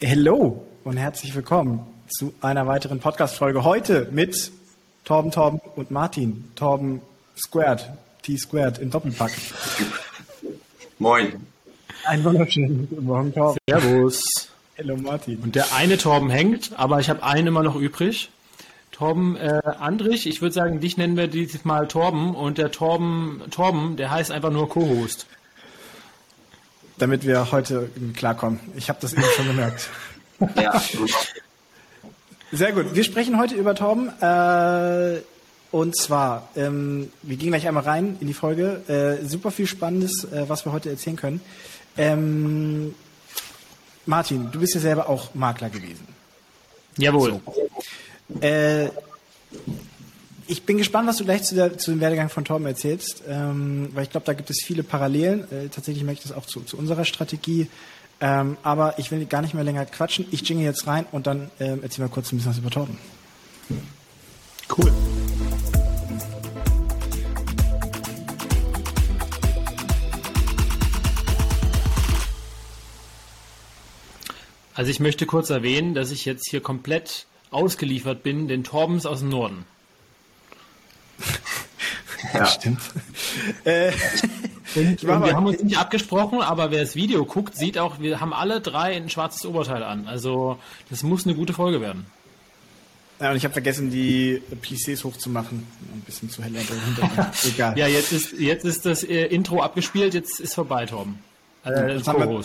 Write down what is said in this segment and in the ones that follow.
Hello und herzlich willkommen zu einer weiteren Podcast-Folge. Heute mit Torben, Torben und Martin. Torben Squared, T Squared im Doppelpack. Moin. Ein wunderschönen guten Morgen, Torben. Servus. Hello Martin. Und der eine Torben hängt, aber ich habe einen immer noch übrig. Torben äh, Andrich, ich würde sagen, dich nennen wir dieses Mal Torben und der Torben, Torben, der heißt einfach nur Co-Host damit wir heute klarkommen. Ich habe das eben schon gemerkt. Ja. Sehr gut. Wir sprechen heute über Torben. Äh, und zwar, ähm, wir gehen gleich einmal rein in die Folge. Äh, super viel Spannendes, äh, was wir heute erzählen können. Ähm, Martin, du bist ja selber auch Makler gewesen. Jawohl. So. Ich bin gespannt, was du gleich zu, der, zu dem Werdegang von Torben erzählst, ähm, weil ich glaube, da gibt es viele Parallelen. Äh, tatsächlich merke ich das auch zu, zu unserer Strategie. Ähm, aber ich will gar nicht mehr länger quatschen. Ich jinge jetzt rein und dann ähm, erzähl mal kurz ein bisschen was über Torben. Cool. Also ich möchte kurz erwähnen, dass ich jetzt hier komplett ausgeliefert bin, den Torbens aus dem Norden. Ja, stimmt. äh, wir haben uns nicht abgesprochen, aber wer das Video guckt, sieht auch, wir haben alle drei ein schwarzes Oberteil an. Also das muss eine gute Folge werden. Ja, und ich habe vergessen, die Plissés hochzumachen. Ein bisschen zu heller Egal. ja, jetzt ist, jetzt ist das äh, Intro abgespielt, jetzt ist vorbei, Torben. Äh, ja, wir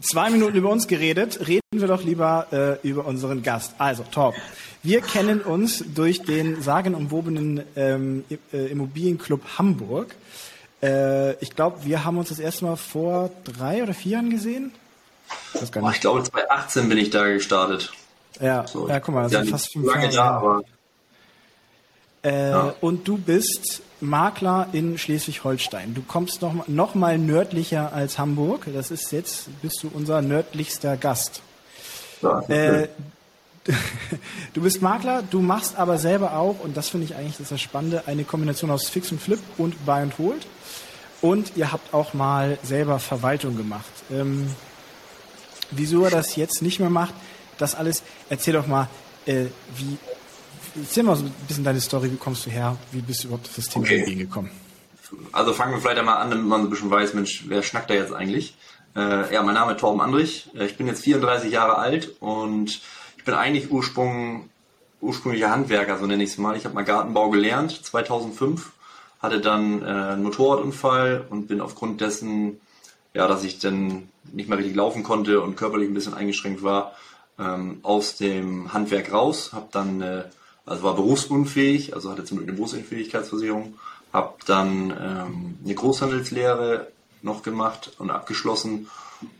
zwei Minuten über uns geredet. Reden wir doch lieber äh, über unseren Gast. Also, Torben. Wir kennen uns durch den sagenumwobenen ähm, äh, Immobilienclub Hamburg. Äh, ich glaube, wir haben uns das erste Mal vor drei oder vier Jahren gesehen. Ich, Boah, ich glaube, 2018 bin ich da gestartet. Ja, so, ja guck mal, das ja, sind fast fünf lange Jahre. Da, aber äh, ja. Und du bist Makler in Schleswig-Holstein. Du kommst noch, noch mal nördlicher als Hamburg. Das ist jetzt, bist du unser nördlichster Gast. Ja, äh, du bist Makler, du machst aber selber auch, und das finde ich eigentlich das, das Spannende, eine Kombination aus Fix und Flip und Buy and Hold. Und ihr habt auch mal selber Verwaltung gemacht. Ähm, wieso er das jetzt nicht mehr macht, das alles, erzähl doch mal, äh, wie, erzähl mal so ein bisschen deine Story, wie kommst du her, wie bist du überhaupt auf das Thema okay. gekommen? Also fangen wir vielleicht einmal an, damit man so ein bisschen weiß, Mensch, wer schnackt da jetzt eigentlich? Äh, ja, mein Name ist Torben Andrich, äh, ich bin jetzt 34 Jahre alt und ich bin eigentlich Ursprung, ursprünglicher Handwerker, so nenne ich es mal. Ich habe mal Gartenbau gelernt, 2005, hatte dann äh, einen Motorradunfall und bin aufgrund dessen, ja, dass ich dann nicht mehr richtig laufen konnte und körperlich ein bisschen eingeschränkt war, ähm, aus dem Handwerk raus, habe dann, äh, also war berufsunfähig, also hatte zum Glück eine Berufsunfähigkeitsversicherung, habe dann ähm, eine Großhandelslehre noch gemacht und abgeschlossen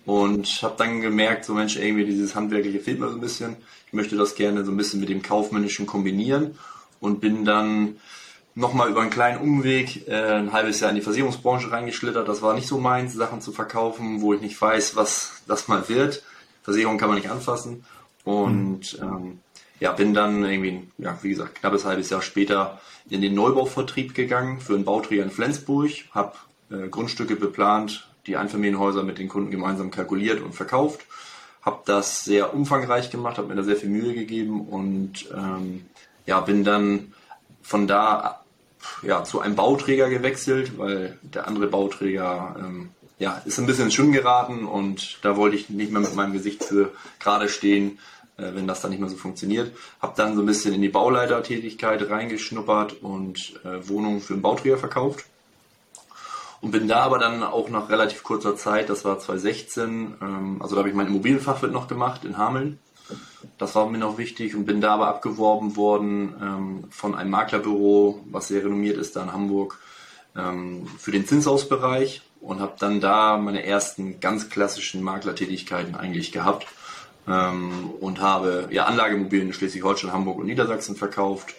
und habe dann gemerkt, so Mensch, irgendwie dieses Handwerkliche fehlt mir so ein bisschen. Ich möchte das gerne so ein bisschen mit dem Kaufmännischen kombinieren und bin dann nochmal über einen kleinen Umweg äh, ein halbes Jahr in die Versicherungsbranche reingeschlittert. Das war nicht so meins, Sachen zu verkaufen, wo ich nicht weiß, was das mal wird. Versicherung kann man nicht anfassen. Und ähm, ja, bin dann irgendwie, ja, wie gesagt, knappes halbes Jahr später in den Neubauvertrieb gegangen für einen Bauträger in Flensburg, habe äh, Grundstücke beplant, die Einfamilienhäuser mit den Kunden gemeinsam kalkuliert und verkauft. Habe das sehr umfangreich gemacht, habe mir da sehr viel Mühe gegeben und ähm, ja, bin dann von da ja, zu einem Bauträger gewechselt, weil der andere Bauträger ähm, ja, ist ein bisschen ins Schwimmen geraten und da wollte ich nicht mehr mit meinem Gesicht für gerade stehen, wenn das dann nicht mehr so funktioniert. Habe dann so ein bisschen in die Bauleitertätigkeit reingeschnuppert und äh, Wohnungen für einen Bauträger verkauft und bin da aber dann auch nach relativ kurzer Zeit, das war 2016, ähm, also da habe ich mein Immobilienfachwirt noch gemacht in Hameln. Das war mir noch wichtig und bin da aber abgeworben worden ähm, von einem Maklerbüro, was sehr renommiert ist da in Hamburg, ähm, für den Zinshausbereich und habe dann da meine ersten ganz klassischen Maklertätigkeiten eigentlich gehabt ähm, und habe ja Anlageimmobilien in Schleswig-Holstein, Hamburg und Niedersachsen verkauft.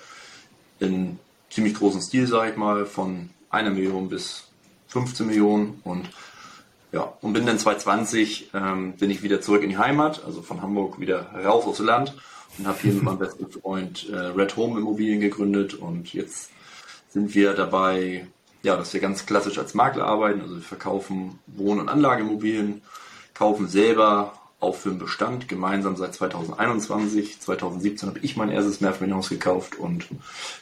In ziemlich großen Stil, sage ich mal, von einer Million bis 15 Millionen. Und ja, und bin dann 2020 ähm, bin ich wieder zurück in die Heimat, also von Hamburg wieder raus aufs Land. Und habe hier mit meinem besten Freund äh, Red Home Immobilien gegründet. Und jetzt sind wir dabei, ja, dass wir ganz klassisch als Makler arbeiten, also wir verkaufen Wohn- und Anlageimmobilien, kaufen selber auch für den Bestand, gemeinsam seit 2021. 2017 habe ich mein erstes Mehrfamilienhaus gekauft und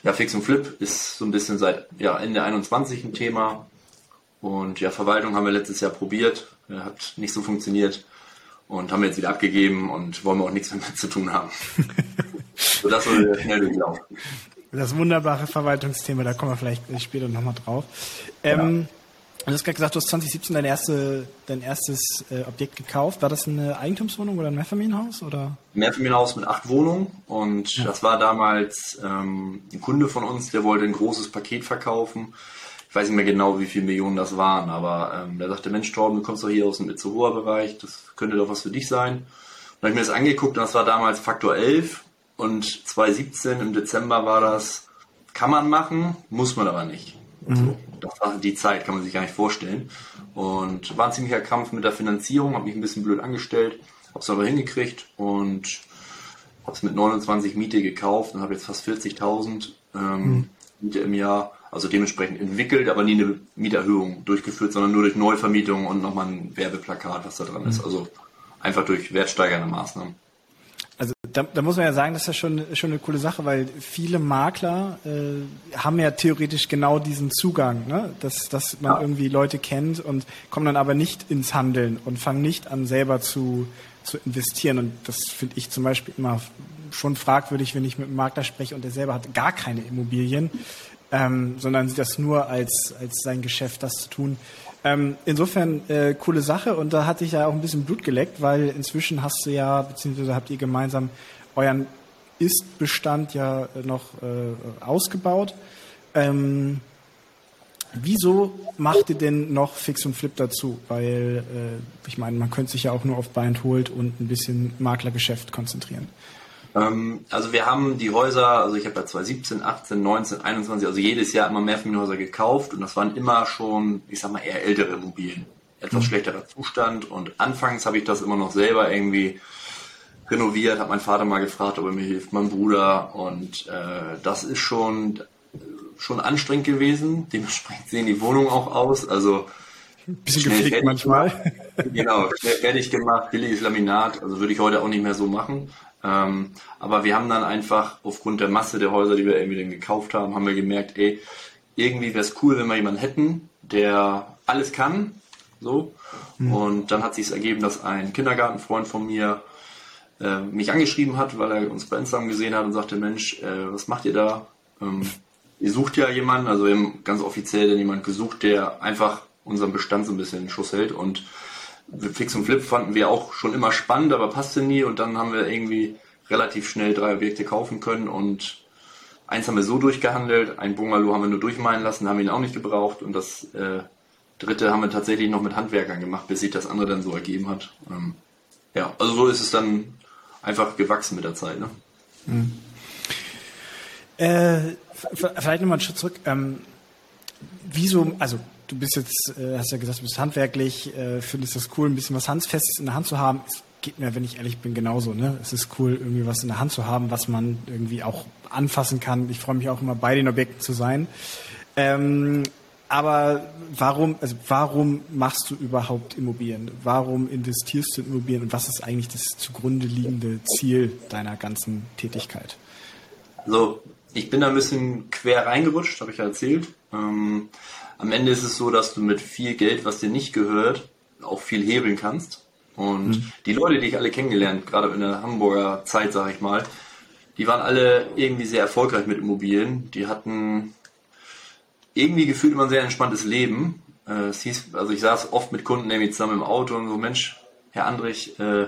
ja, Fix und Flip ist so ein bisschen seit ja, Ende 21 ein Thema. Und ja, Verwaltung haben wir letztes Jahr probiert, hat nicht so funktioniert und haben wir jetzt wieder abgegeben und wollen wir auch nichts mehr mit zu tun haben. so das wurde schnell durchlaufen. Das wunderbare Verwaltungsthema, da kommen wir vielleicht später nochmal drauf. Ähm, ja. Du hast gerade gesagt, du hast 2017 dein, erste, dein erstes äh, Objekt gekauft. War das eine Eigentumswohnung oder ein Mehrfamilienhaus? Oder? Mehrfamilienhaus mit acht Wohnungen. Und ja. das war damals ähm, ein Kunde von uns, der wollte ein großes Paket verkaufen. Ich weiß nicht mehr genau, wie viele Millionen das waren, aber ähm, der sagte, Mensch, Torben, du kommst doch hier aus dem Itzehoer-Bereich, das könnte doch was für dich sein. Und dann habe ich mir das angeguckt und das war damals Faktor 11 und 2017 im Dezember war das, kann man machen, muss man aber nicht. Mhm. Das war die Zeit, kann man sich gar nicht vorstellen. Und war ein ziemlicher Kampf mit der Finanzierung, habe mich ein bisschen blöd angestellt, habe es aber hingekriegt und habe es mit 29 Miete gekauft und habe jetzt fast 40.000 ähm, mhm. Miete im Jahr. Also dementsprechend entwickelt, aber nie eine Mieterhöhung durchgeführt, sondern nur durch Neuvermietung und nochmal ein Werbeplakat, was da dran mhm. ist. Also einfach durch wertsteigernde Maßnahmen. Also da, da muss man ja sagen, das ist ja schon, schon eine coole Sache, weil viele Makler äh, haben ja theoretisch genau diesen Zugang, ne? dass, dass man ja. irgendwie Leute kennt und kommen dann aber nicht ins Handeln und fangen nicht an, selber zu, zu investieren. Und das finde ich zum Beispiel immer schon fragwürdig, wenn ich mit einem Makler spreche und der selber hat gar keine Immobilien, ähm, sondern sieht das nur als, als sein Geschäft, das zu tun. Ähm, insofern äh, coole Sache und da hatte ich ja auch ein bisschen Blut geleckt, weil inzwischen hast du ja, beziehungsweise habt ihr gemeinsam euren Ist-Bestand ja noch äh, ausgebaut. Ähm, wieso macht ihr denn noch Fix und Flip dazu? Weil äh, ich meine, man könnte sich ja auch nur auf Bind Hold und ein bisschen Maklergeschäft konzentrieren. Ähm, also wir haben die Häuser, also ich habe ja 2017, 18, 19, 21, also jedes Jahr immer mehr Familienhäuser gekauft und das waren immer schon, ich sag mal, eher ältere Immobilien. Etwas mhm. schlechterer Zustand und anfangs habe ich das immer noch selber irgendwie renoviert, hat mein Vater mal gefragt, ob er mir hilft, mein Bruder und äh, das ist schon schon anstrengend gewesen. Dementsprechend sehen die Wohnungen auch aus. Also ein bisschen gepflegt manchmal. Genau, schnell fertig gemacht, billiges Laminat. Also würde ich heute auch nicht mehr so machen. Ähm, aber wir haben dann einfach aufgrund der Masse der Häuser, die wir irgendwie dann gekauft haben, haben wir gemerkt, ey, irgendwie wäre es cool, wenn wir jemanden hätten, der alles kann. So. Mhm. Und dann hat sich ergeben, dass ein Kindergartenfreund von mir äh, mich angeschrieben hat, weil er uns bei Instagram gesehen hat und sagte, Mensch, äh, was macht ihr da? Ähm, ihr sucht ja jemanden, also wir haben ganz offiziell dann jemanden gesucht, der einfach unseren Bestand so ein bisschen in Schuss hält und Fix und Flip fanden wir auch schon immer spannend, aber passte nie und dann haben wir irgendwie relativ schnell drei Objekte kaufen können und eins haben wir so durchgehandelt, ein Bungalow haben wir nur durchmalen lassen, haben ihn auch nicht gebraucht und das äh, dritte haben wir tatsächlich noch mit Handwerkern gemacht, bis sich das andere dann so ergeben hat. Ähm, ja, also so ist es dann einfach gewachsen mit der Zeit. Ne? Mhm. Äh, vielleicht nochmal einen Schritt zurück. Ähm, wieso, also du bist jetzt, äh, hast ja gesagt, du bist handwerklich, äh, findest das cool, ein bisschen was Handfestes in der Hand zu haben. Es geht mir, wenn ich ehrlich bin, genauso. Ne? Es ist cool, irgendwie was in der Hand zu haben, was man irgendwie auch anfassen kann. Ich freue mich auch immer, bei den Objekten zu sein. Ähm, aber warum, also warum machst du überhaupt Immobilien? Warum investierst du in Immobilien und was ist eigentlich das zugrunde liegende Ziel deiner ganzen Tätigkeit? Also ich bin da ein bisschen quer reingerutscht, habe ich ja erzählt. Ähm, am Ende ist es so, dass du mit viel Geld, was dir nicht gehört, auch viel hebeln kannst. Und mhm. die Leute, die ich alle kennengelernt, gerade in der Hamburger Zeit, sage ich mal, die waren alle irgendwie sehr erfolgreich mit Immobilien. Die hatten irgendwie gefühlt immer ein sehr entspanntes Leben. Äh, es hieß, also ich saß oft mit Kunden nämlich zusammen im Auto und so, Mensch, Herr Andrich, äh,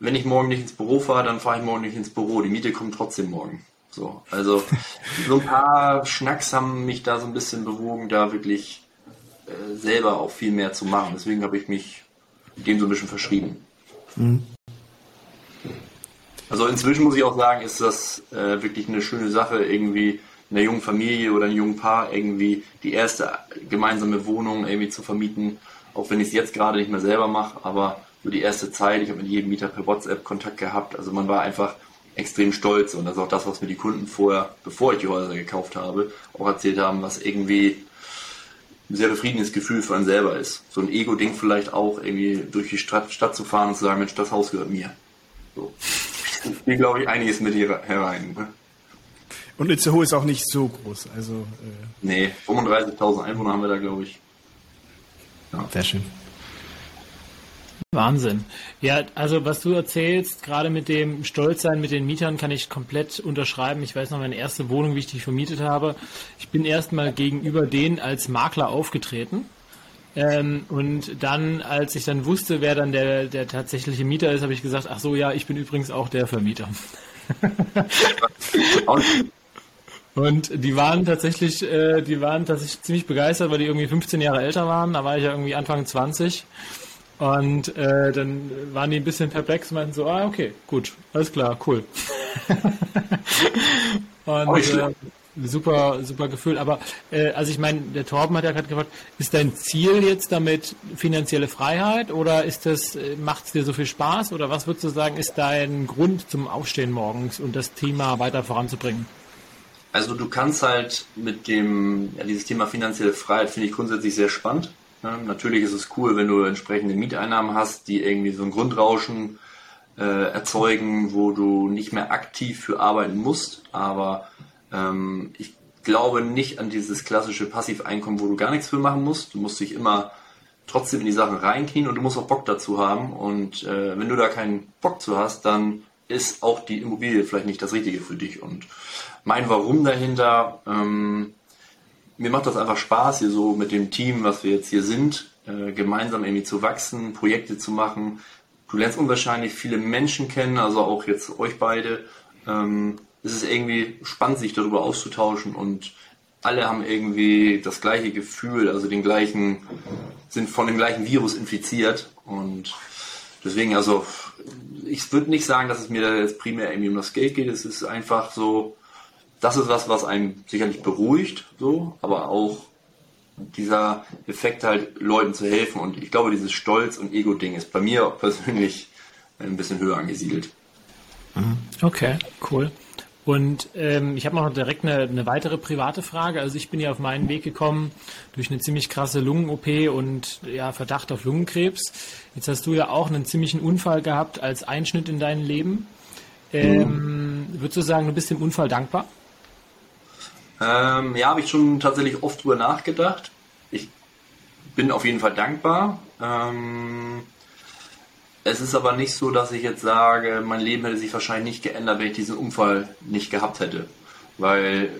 wenn ich morgen nicht ins Büro fahre, dann fahre ich morgen nicht ins Büro. Die Miete kommt trotzdem morgen. So, also so ein paar Schnacks haben mich da so ein bisschen bewogen, da wirklich äh, selber auch viel mehr zu machen. Deswegen habe ich mich dem so ein bisschen verschrieben. Mhm. Also inzwischen muss ich auch sagen, ist das äh, wirklich eine schöne Sache, irgendwie in einer jungen Familie oder einem jungen Paar irgendwie die erste gemeinsame Wohnung irgendwie zu vermieten, auch wenn ich es jetzt gerade nicht mehr selber mache, aber so die erste Zeit, ich habe mit jedem Mieter per WhatsApp Kontakt gehabt, also man war einfach extrem stolz und das ist auch das, was mir die Kunden vorher, bevor ich die Häuser gekauft habe, auch erzählt haben, was irgendwie ein sehr befriedigendes Gefühl für einen selber ist. So ein Ego-Ding vielleicht auch, irgendwie durch die Stadt, Stadt zu fahren und zu sagen, Mensch, das Haus gehört mir. So. Hier glaube ich einiges mit hier herein. Ne? Und Itzehoe ist auch nicht so groß. Also, äh nee, 35.000 Einwohner haben wir da, glaube ich. Ja. Sehr schön. Wahnsinn. Ja, also was du erzählst, gerade mit dem Stolzsein mit den Mietern, kann ich komplett unterschreiben. Ich weiß noch, meine erste Wohnung, wie ich die vermietet habe. Ich bin erstmal gegenüber denen als Makler aufgetreten. Ähm, und dann, als ich dann wusste, wer dann der, der tatsächliche Mieter ist, habe ich gesagt, ach so, ja, ich bin übrigens auch der Vermieter. Und die waren tatsächlich, äh, die waren tatsächlich ziemlich begeistert, weil die irgendwie 15 Jahre älter waren. Da war ich ja irgendwie Anfang 20. Und äh, dann waren die ein bisschen perplex und meinten so, ah, okay, gut, alles klar, cool. und äh, super, super Gefühl. Aber äh, also ich meine, der Torben hat ja gerade gefragt, ist dein Ziel jetzt damit finanzielle Freiheit oder ist das, äh, macht es dir so viel Spaß oder was würdest du sagen, ist dein Grund zum Aufstehen morgens und das Thema weiter voranzubringen? Also du kannst halt mit dem, ja, dieses Thema finanzielle Freiheit finde ich grundsätzlich sehr spannend. Ja, natürlich ist es cool, wenn du entsprechende Mieteinnahmen hast, die irgendwie so ein Grundrauschen äh, erzeugen, wo du nicht mehr aktiv für arbeiten musst. Aber ähm, ich glaube nicht an dieses klassische Passiveinkommen, wo du gar nichts für machen musst. Du musst dich immer trotzdem in die Sachen reinknien und du musst auch Bock dazu haben. Und äh, wenn du da keinen Bock zu hast, dann ist auch die Immobilie vielleicht nicht das Richtige für dich. Und mein Warum dahinter, ähm, mir macht das einfach Spaß, hier so mit dem Team, was wir jetzt hier sind, äh, gemeinsam irgendwie zu wachsen, Projekte zu machen. Du lernst unwahrscheinlich viele Menschen kennen, also auch jetzt euch beide. Ähm, es ist irgendwie spannend, sich darüber auszutauschen und alle haben irgendwie das gleiche Gefühl, also den gleichen, sind von dem gleichen Virus infiziert und deswegen, also ich würde nicht sagen, dass es mir jetzt primär irgendwie um das Geld geht, es ist einfach so, das ist was, was einen sicherlich beruhigt, so, aber auch dieser Effekt halt Leuten zu helfen und ich glaube, dieses Stolz- und Ego-Ding ist bei mir persönlich ein bisschen höher angesiedelt. Mhm. Okay, cool. Und ähm, ich habe noch direkt eine, eine, weitere private Frage. Also ich bin ja auf meinen Weg gekommen durch eine ziemlich krasse Lungen-OP und ja, Verdacht auf Lungenkrebs. Jetzt hast du ja auch einen ziemlichen Unfall gehabt als Einschnitt in dein Leben. Ähm. Würdest du sagen, du bist dem Unfall dankbar? Ähm, ja, habe ich schon tatsächlich oft drüber nachgedacht. Ich bin auf jeden Fall dankbar. Ähm, es ist aber nicht so, dass ich jetzt sage, mein Leben hätte sich wahrscheinlich nicht geändert, wenn ich diesen Unfall nicht gehabt hätte. Weil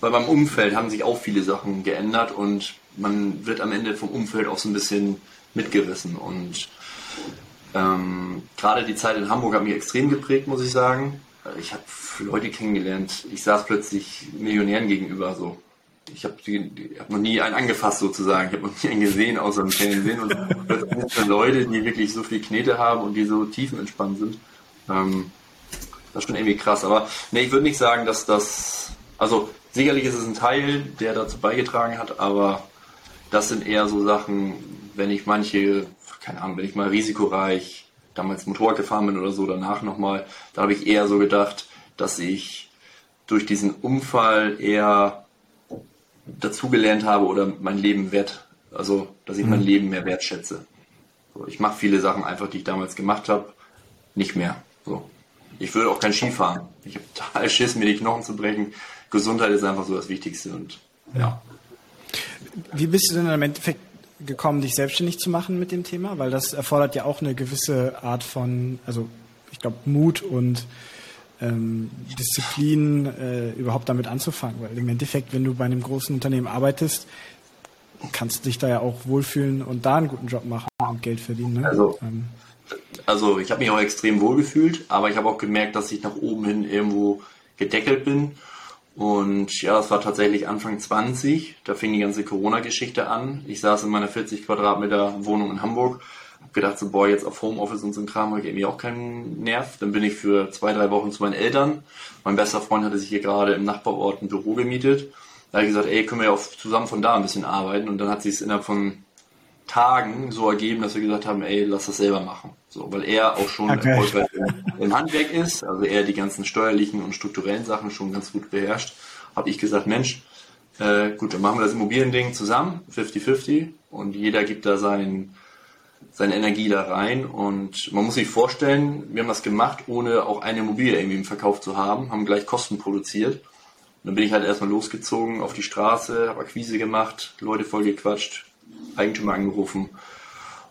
bei meinem Umfeld haben sich auch viele Sachen geändert und man wird am Ende vom Umfeld auch so ein bisschen mitgerissen. Und ähm, gerade die Zeit in Hamburg hat mich extrem geprägt, muss ich sagen. Ich habe Leute kennengelernt. Ich saß plötzlich Millionären gegenüber so. Ich habe hab noch nie einen angefasst sozusagen. Ich habe noch nie einen gesehen außer im Fernsehen. Und plötzlich Leute, die wirklich so viel Knete haben und die so tiefenentspannt sind. Ähm, das ist schon irgendwie krass. Aber nee, ich würde nicht sagen, dass das. Also sicherlich ist es ein Teil, der dazu beigetragen hat, aber das sind eher so Sachen, wenn ich manche, keine Ahnung, wenn ich mal risikoreich damals Motorrad gefahren bin oder so, danach nochmal, da habe ich eher so gedacht, dass ich durch diesen Unfall eher dazugelernt habe oder mein Leben wert, also dass ich mein mhm. Leben mehr wertschätze. So, ich mache viele Sachen einfach, die ich damals gemacht habe, nicht mehr. So. Ich würde auch kein Ski fahren. Ich habe total Schiss, mir die Knochen zu brechen. Gesundheit ist einfach so das Wichtigste und ja. Wie bist du denn im Endeffekt gekommen, dich selbstständig zu machen mit dem Thema? Weil das erfordert ja auch eine gewisse Art von, also ich glaube, Mut und ähm, Disziplin, äh, überhaupt damit anzufangen. Weil im Endeffekt, wenn du bei einem großen Unternehmen arbeitest, kannst du dich da ja auch wohlfühlen und da einen guten Job machen und Geld verdienen. Ne? Also, ähm. also ich habe mich auch extrem wohl gefühlt, aber ich habe auch gemerkt, dass ich nach oben hin irgendwo gedeckelt bin. Und ja, das war tatsächlich Anfang 20. Da fing die ganze Corona-Geschichte an. Ich saß in meiner 40 Quadratmeter Wohnung in Hamburg gedacht, so, boah, jetzt auf Homeoffice und so ein Kram habe ich irgendwie auch keinen Nerv. Dann bin ich für zwei, drei Wochen zu meinen Eltern. Mein bester Freund hatte sich hier gerade im Nachbarort ein Büro gemietet. Da habe ich gesagt, ey, können wir ja auch zusammen von da ein bisschen arbeiten. Und dann hat sich es innerhalb von Tagen so ergeben, dass wir gesagt haben, ey, lass das selber machen. So, weil er auch schon okay. erfolgreich im Handwerk ist, also er die ganzen steuerlichen und strukturellen Sachen schon ganz gut beherrscht, habe ich gesagt, Mensch, Äh, gut, dann machen wir das Immobiliending zusammen, 50-50, und jeder gibt da seinen, seine Energie da rein. Und man muss sich vorstellen, wir haben das gemacht, ohne auch eine Immobilie irgendwie im Verkauf zu haben, haben gleich Kosten produziert. Und dann bin ich halt erstmal losgezogen auf die Straße, habe Akquise gemacht, Leute vollgequatscht, Eigentümer angerufen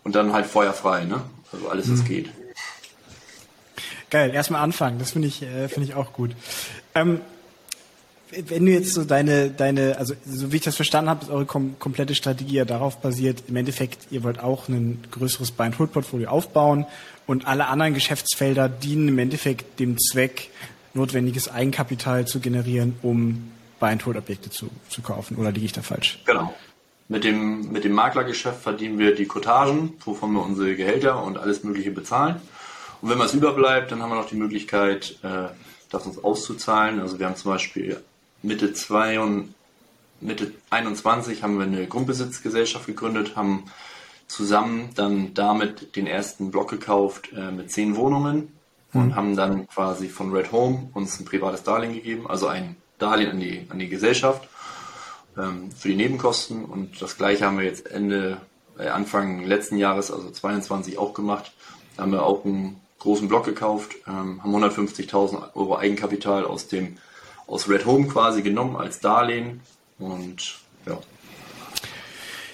und dann halt feuerfrei, ne? Also alles, was mhm. geht. Geil, erstmal anfangen, das finde ich, äh, finde ich auch gut. Ähm, wenn du jetzt so deine, deine, also so wie ich das verstanden habe, ist eure kom komplette Strategie ja darauf basiert, im Endeffekt, ihr wollt auch ein größeres Buy-and-Hold-Portfolio aufbauen und alle anderen Geschäftsfelder dienen im Endeffekt dem Zweck, notwendiges Eigenkapital zu generieren, um Buy-and-Hold-Objekte zu, zu kaufen. Oder liege ich da falsch? Genau. Mit dem, mit dem Maklergeschäft verdienen wir die Kotagen, wovon wir unsere Gehälter und alles Mögliche bezahlen. Und wenn was überbleibt, dann haben wir noch die Möglichkeit, äh, das uns auszuzahlen. Also wir haben zum Beispiel Mitte 2 und Mitte 21 haben wir eine Grundbesitzgesellschaft gegründet, haben zusammen dann damit den ersten Block gekauft äh, mit zehn Wohnungen und mhm. haben dann quasi von Red Home uns ein privates Darlehen gegeben, also ein Darlehen an die, an die Gesellschaft ähm, für die Nebenkosten und das gleiche haben wir jetzt Ende, äh, Anfang letzten Jahres, also 22 auch gemacht. Da haben wir auch einen großen Block gekauft, ähm, haben 150.000 Euro Eigenkapital aus dem aus Red Home quasi genommen als Darlehen und ja.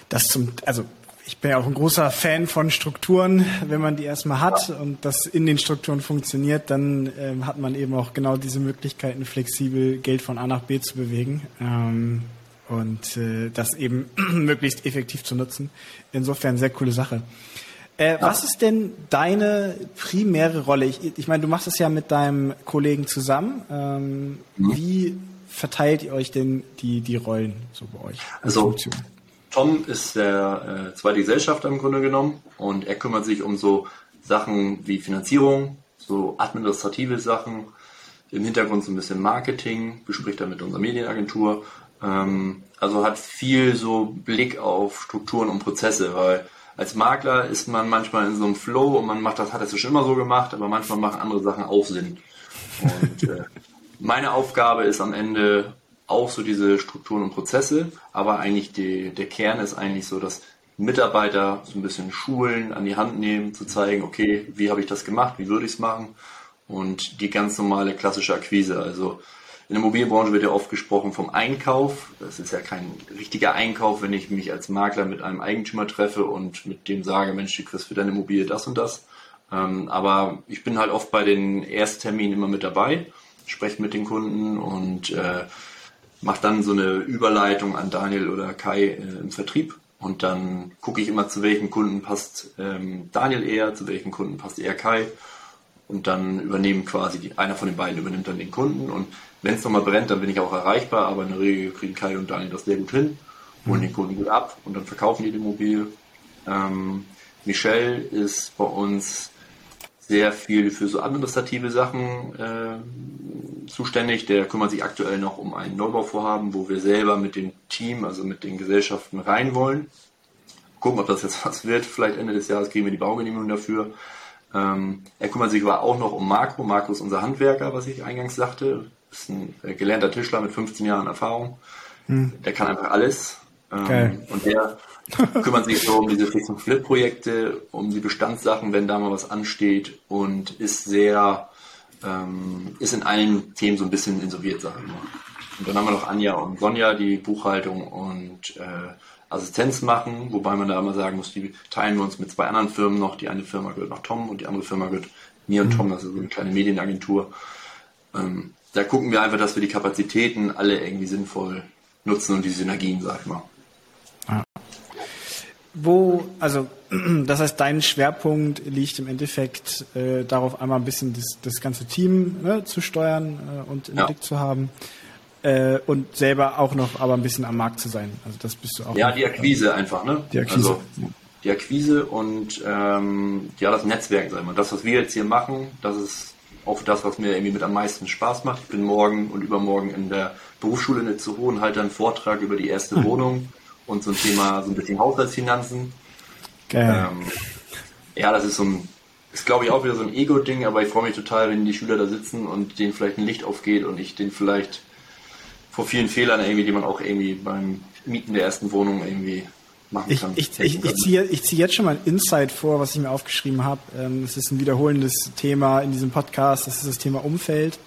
Das zum, also ich bin ja auch ein großer Fan von Strukturen. Wenn man die erstmal hat und das in den Strukturen funktioniert, dann ähm, hat man eben auch genau diese Möglichkeiten, flexibel Geld von A nach B zu bewegen ähm, und äh, das eben möglichst effektiv zu nutzen. Insofern sehr coole Sache. Äh, ja. Was ist denn deine primäre Rolle? Ich, ich meine, du machst es ja mit deinem Kollegen zusammen. Ähm, mhm. Wie verteilt ihr euch denn die, die Rollen so bei euch? Also, Tom ist der äh, zweite Gesellschafter im Grunde genommen und er kümmert sich um so Sachen wie Finanzierung, so administrative Sachen, im Hintergrund so ein bisschen Marketing, bespricht er mit unserer Medienagentur. Ähm, also hat viel so Blick auf Strukturen und Prozesse, weil als Makler ist man manchmal in so einem Flow und man macht das, hat das schon immer so gemacht, aber manchmal machen andere Sachen auch Sinn. Und äh, meine Aufgabe ist am Ende auch so diese Strukturen und Prozesse, aber eigentlich die, der Kern ist eigentlich so, dass Mitarbeiter so ein bisschen Schulen an die Hand nehmen, zu zeigen, okay, wie habe ich das gemacht, wie würde ich es machen und die ganz normale klassische Akquise, also in der Immobilienbranche wird ja oft gesprochen vom Einkauf. Das ist ja kein richtiger Einkauf, wenn ich mich als Makler mit einem Eigentümer treffe und mit dem sage, Mensch, du kriegst für deine Immobilie das und das. Ähm, aber ich bin halt oft bei den Erstterminen immer mit dabei, spreche mit den Kunden und äh, mache dann so eine Überleitung an Daniel oder Kai äh, im Vertrieb. Und dann gucke ich immer, zu welchen Kunden passt ähm, Daniel eher, zu welchen Kunden passt eher Kai. Und dann übernehmen quasi, die, einer von den beiden übernimmt dann den Kunden. Und wenn es nochmal brennt, dann bin ich auch erreichbar, aber in der Regel kriegen Kai und Daniel das sehr gut hin, holen mhm. den Kunden gut ab und dann verkaufen die die Immobilie. Ähm, Michelle ist bei uns sehr viel für so administrative Sachen äh, zuständig. Der kümmert sich aktuell noch um ein Neubauvorhaben, wo wir selber mit dem Team, also mit den Gesellschaften rein wollen. Gucken, ob das jetzt was wird. Vielleicht Ende des Jahres kriegen wir die Baugenehmigung dafür. Ähm, er kümmert sich aber auch noch um Marco. Marco ist unser Handwerker, was ich eingangs sagte ist ein äh, gelernter Tischler mit 15 Jahren Erfahrung. Hm. Der kann einfach alles. Ähm, und der kümmert sich so um diese Fix- und Flip-Projekte, um die Bestandssachen, wenn da mal was ansteht und ist sehr, ähm, ist in allen Themen so ein bisschen insolviert, sag ich mal. Und dann haben wir noch Anja und Sonja, die Buchhaltung und äh, Assistenz machen, wobei man da immer sagen muss, die teilen wir uns mit zwei anderen Firmen noch. Die eine Firma gehört noch Tom und die andere Firma gehört mir und. Tom, das ist so eine kleine Medienagentur. Ähm, da gucken wir einfach, dass wir die Kapazitäten alle irgendwie sinnvoll nutzen und die Synergien, sag ich mal. Ja. Wo, also das heißt, dein Schwerpunkt liegt im Endeffekt äh, darauf, einmal ein bisschen das, das ganze Team ne, zu steuern äh, und im ja. Blick zu haben äh, und selber auch noch aber ein bisschen am Markt zu sein. Also das bist du auch. Ja, die Akquise einfach, ne? Die Akquise. Also, die Akquise und ähm, ja, das Netzwerk, sag ich mal. Das, was wir jetzt hier machen, das ist auch das, was mir irgendwie mit am meisten Spaß macht. Ich bin morgen und übermorgen in der Berufsschule in Itzehoe und halte einen Vortrag über die erste hm. Wohnung und so ein Thema, so ein bisschen Haushaltsfinanzen. Geil. Ähm, ja, das ist so ein, ist glaube ich auch wieder so ein Ego-Ding, aber ich freue mich total, wenn die Schüler da sitzen und denen vielleicht ein Licht aufgeht und ich denen vielleicht vor vielen Fehlern irgendwie, die man auch irgendwie beim Mieten der ersten Wohnung irgendwie machen kann. Ich, ich, ich, ich ziehe zieh jetzt schon mal ein Insight vor, was ich mir aufgeschrieben habe. Ähm, es ist ein wiederholendes Thema in diesem Podcast. Das ist das Thema Umfeld.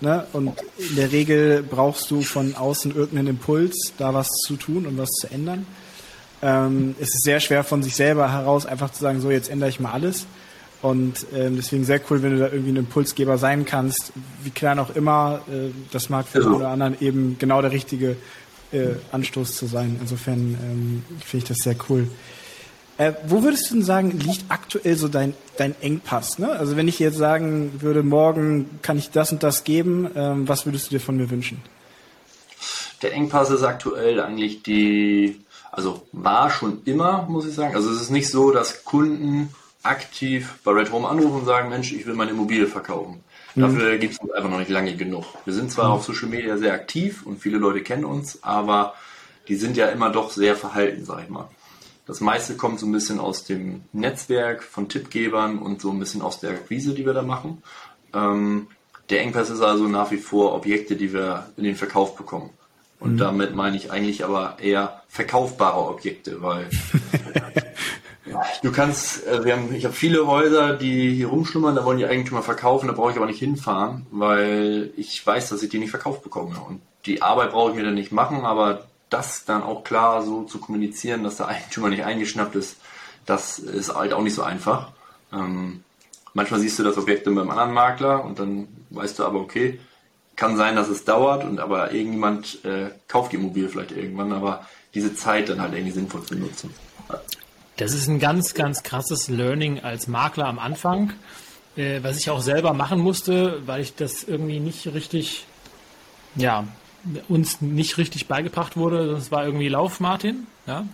Ne? Und in der Regel brauchst du von außen irgendeinen Impuls, da was zu tun und was zu ändern. Ähm, es ist sehr schwer von sich selber heraus einfach zu sagen, so jetzt ändere ich mal alles. Und ähm, deswegen sehr cool, wenn du da irgendwie ein Impulsgeber sein kannst, wie klein auch immer. Äh, das mag für den oder anderen eben genau der richtige äh, Anstoß zu sein. Insofern ähm, finde ich das sehr cool. Äh, wo würdest du denn sagen, liegt aktuell so dein, dein Engpass? Ne? Also wenn ich jetzt sagen würde, morgen kann ich das und das geben, ähm, was würdest du dir von mir wünschen? Der Engpass ist aktuell eigentlich die, also war schon immer, muss ich sagen. Also es ist nicht so, dass Kunden aktiv bei Red Home anrufen und sagen, Mensch, ich will meine Immobilie verkaufen. Mhm. Dafür gibt es einfach noch nicht lange genug. Wir sind zwar mhm. auf Social Media sehr aktiv und viele Leute kennen uns, aber die sind ja immer doch sehr verhalten, sag ich mal. Das meiste kommt so ein bisschen aus dem Netzwerk von Tippgebern und so ein bisschen aus der Akquise, die wir da machen. Ähm, der Engpass ist also nach wie vor Objekte, die wir in den Verkauf bekommen. Und mhm. damit meine ich eigentlich aber eher verkaufbare Objekte, weil du kannst, äh, wir haben, ich habe viele Häuser, die hier rumschlummern, da wollen die Eigentümer verkaufen, da brauche ich aber nicht hinfahren, weil ich weiß, dass ich die nicht verkauft bekomme. Und die Arbeit brauche ich mir dann nicht machen, aber das dann auch klar so zu kommunizieren, dass der Eigentümer nicht eingeschnappt ist, das ist halt auch nicht so einfach. Ähm, manchmal siehst du das Objekt dann beim anderen Makler und dann weißt du aber, okay, kann sein, dass es dauert und aber irgendjemand äh, kauft die Immobilie vielleicht irgendwann, aber diese Zeit dann halt irgendwie sinnvoll zu nutzen. Das ist ein ganz, ganz krasses Learning als Makler am Anfang, äh, was ich auch selber machen musste, weil ich das irgendwie nicht richtig, ja, uns nicht richtig beigebracht wurde. Das war irgendwie Lauf, Martin. Ja.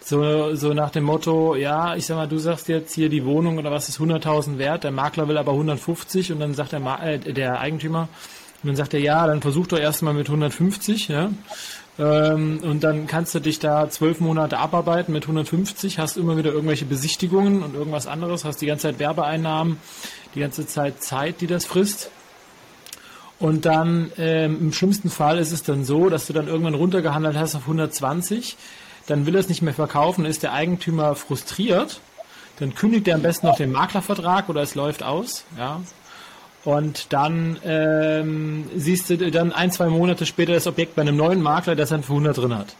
So, so nach dem Motto, ja, ich sag mal, du sagst jetzt hier die Wohnung oder was ist 100.000 wert, der Makler will aber 150 und dann sagt der, äh, der Eigentümer, und dann sagt er, ja, dann versuch doch erstmal mit 150, ja. Ähm, und dann kannst du dich da zwölf Monate abarbeiten mit 150, hast immer wieder irgendwelche Besichtigungen und irgendwas anderes, hast die ganze Zeit Werbeeinnahmen, die ganze Zeit Zeit, die das frisst. Und dann ähm, im schlimmsten Fall ist es dann so, dass du dann irgendwann runtergehandelt hast auf 120, dann will er es nicht mehr verkaufen, ist der Eigentümer frustriert, dann kündigt er am besten noch den Maklervertrag oder es läuft aus, ja. Und dann ähm, siehst du dann ein, zwei Monate später das Objekt bei einem neuen Makler, der es dann für 100 drin hat.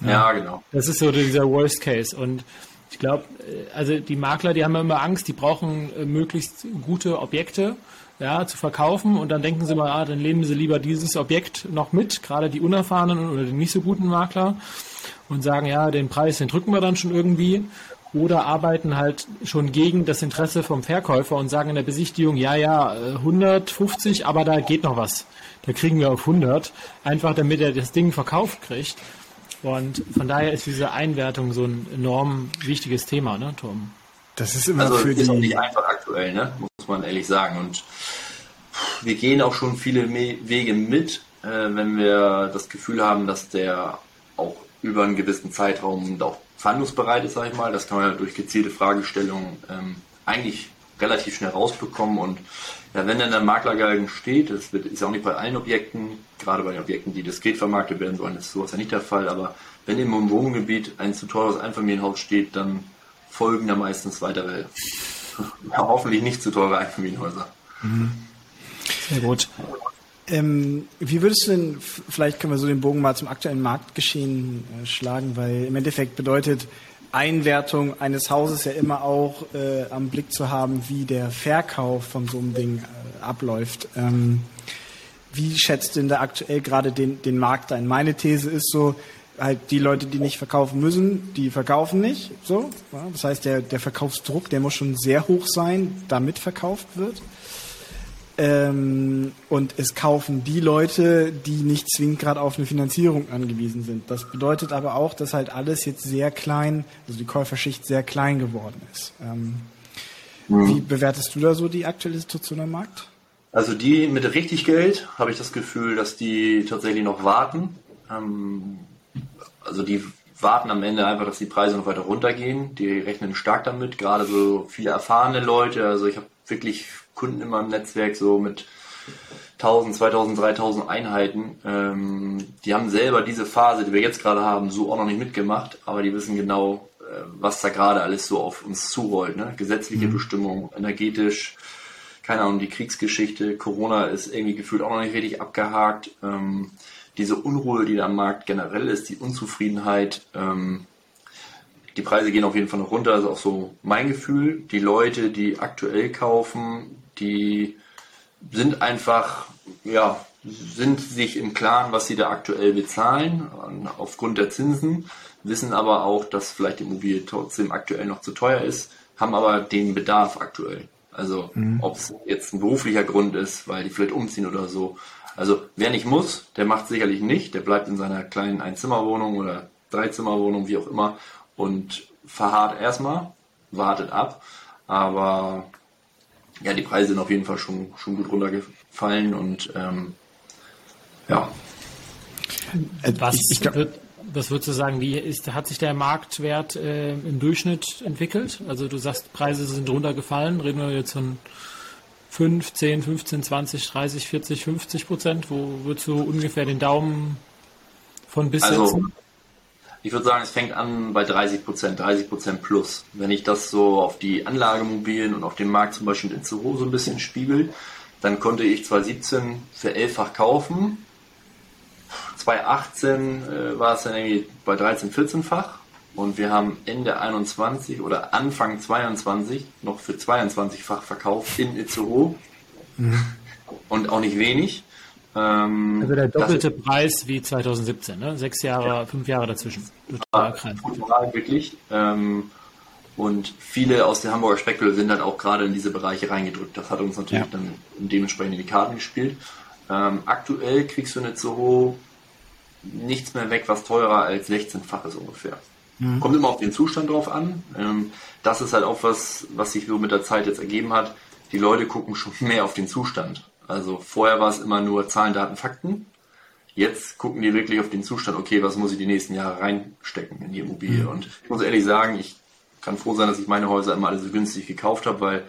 Ja, ja genau. Das ist so dieser Worst Case. Und ich glaube, äh, also die Makler, die haben immer Angst, die brauchen äh, möglichst gute Objekte ja, zu verkaufen und dann denken sie mal, ah, dann nehmen sie lieber dieses Objekt noch mit, gerade die unerfahrenen oder die nicht so guten Makler und sagen, ja, den Preis, den drücken wir dann schon irgendwie oder arbeiten halt schon gegen das Interesse vom Verkäufer und sagen in der Besichtigung, ja, ja, 150, aber da geht noch was. Da kriegen wir auf 100, einfach damit er das Ding verkauft kriegt. Und von daher ist diese Einwertung so ein enorm wichtiges Thema, ne, Tom? Das ist immer also für ist die... auch nicht einfach aktuell, ne? muss man ehrlich sagen. Und wir gehen auch schon viele Wege mit, äh, wenn wir das Gefühl haben, dass der auch über einen gewissen Zeitraum auch verhandlungsbereit ist, sage ich mal. Das kann man durch gezielte Fragestellungen ähm, eigentlich relativ schnell rausbekommen. Und ja, wenn dann der Maklergalgen steht, das wird, ist ja auch nicht bei allen Objekten, gerade bei den Objekten, die diskret vermarktet werden sollen, ist sowas ja nicht der Fall. Aber wenn im Wohngebiet ein zu teures Einfamilienhaus steht, dann folgen da meistens weitere, ja, hoffentlich nicht zu teure Einfamilienhäuser. Mhm. Sehr gut. Ähm, wie würdest du denn, vielleicht können wir so den Bogen mal zum aktuellen Marktgeschehen äh, schlagen, weil im Endeffekt bedeutet Einwertung eines Hauses ja immer auch äh, am Blick zu haben, wie der Verkauf von so einem Ding äh, abläuft. Ähm, wie schätzt denn da aktuell gerade den, den Markt ein? Meine These ist so, halt die Leute, die nicht verkaufen müssen, die verkaufen nicht. So, das heißt, der, der Verkaufsdruck, der muss schon sehr hoch sein, damit verkauft wird. Ähm, und es kaufen die Leute, die nicht zwingend gerade auf eine Finanzierung angewiesen sind. Das bedeutet aber auch, dass halt alles jetzt sehr klein, also die Käuferschicht sehr klein geworden ist. Ähm, mhm. Wie bewertest du da so die aktuelle Situation am Markt? Also die mit richtig Geld habe ich das Gefühl, dass die tatsächlich noch warten. Ähm, also die warten am Ende einfach, dass die Preise noch weiter runtergehen. Die rechnen stark damit, gerade so viele erfahrene Leute. Also ich habe wirklich Kunden in meinem Netzwerk so mit 1000, 2000, 3000 Einheiten. Ähm, die haben selber diese Phase, die wir jetzt gerade haben, so auch noch nicht mitgemacht, aber die wissen genau, äh, was da gerade alles so auf uns zurollt. Ne? Gesetzliche mhm. Bestimmungen, energetisch, keine Ahnung, die Kriegsgeschichte, Corona ist irgendwie gefühlt auch noch nicht richtig abgehakt. Ähm, diese Unruhe, die da am Markt generell ist, die Unzufriedenheit, ähm, die Preise gehen auf jeden Fall noch runter, das ist auch so mein Gefühl. Die Leute, die aktuell kaufen, die sind einfach, ja, sind sich im Klaren, was sie da aktuell bezahlen, aufgrund der Zinsen, wissen aber auch, dass vielleicht die Immobilie trotzdem aktuell noch zu teuer ist, haben aber den Bedarf aktuell. Also mhm. ob es jetzt ein beruflicher Grund ist, weil die vielleicht umziehen oder so. Also wer nicht muss, der macht sicherlich nicht. Der bleibt in seiner kleinen Einzimmerwohnung oder Dreizimmerwohnung, wie auch immer, und verharrt erstmal, wartet ab. Aber ja, die Preise sind auf jeden Fall schon, schon gut runtergefallen und ähm, ja. Was, ich, ich glaub, wird, was würdest du sagen, wie ist, hat sich der Marktwert äh, im Durchschnitt entwickelt? Also du sagst, Preise sind runtergefallen, reden wir jetzt von 5, 10, 15, 20, 30, 40, 50 Prozent? Wo würdest du ungefähr den Daumen von bis also, setzen? Ich würde sagen, es fängt an bei 30 Prozent, 30 Prozent plus. Wenn ich das so auf die Anlagemobilien und auf den Markt zum Beispiel in Zero so ein bisschen spiegel, dann konnte ich 2017 für elffach kaufen. 2018 äh, war es dann irgendwie bei 13, 14-fach. Und wir haben Ende 21 oder Anfang 22 noch für 22-fach verkauft in Itzehoe. Mhm. Und auch nicht wenig. Ähm, also der doppelte Preis wie 2017, ne? Sechs Jahre, ja. fünf Jahre dazwischen. Total, total wirklich. Ähm, und viele aus der Hamburger Speckgürtel sind dann auch gerade in diese Bereiche reingedrückt. Das hat uns natürlich ja. dann dementsprechend in die Karten gespielt. Ähm, aktuell kriegst du nicht so nichts mehr weg, was teurer als 16-fach ist ungefähr. Mhm. Kommt immer auf den Zustand drauf an. Ähm, das ist halt auch was, was sich so mit der Zeit jetzt ergeben hat. Die Leute gucken schon mehr auf den Zustand. Also vorher war es immer nur Zahlen, Daten, Fakten. Jetzt gucken die wirklich auf den Zustand, okay, was muss ich die nächsten Jahre reinstecken in die Immobilie. Mhm. Und ich muss ehrlich sagen, ich kann froh sein, dass ich meine Häuser immer alle so günstig gekauft habe, weil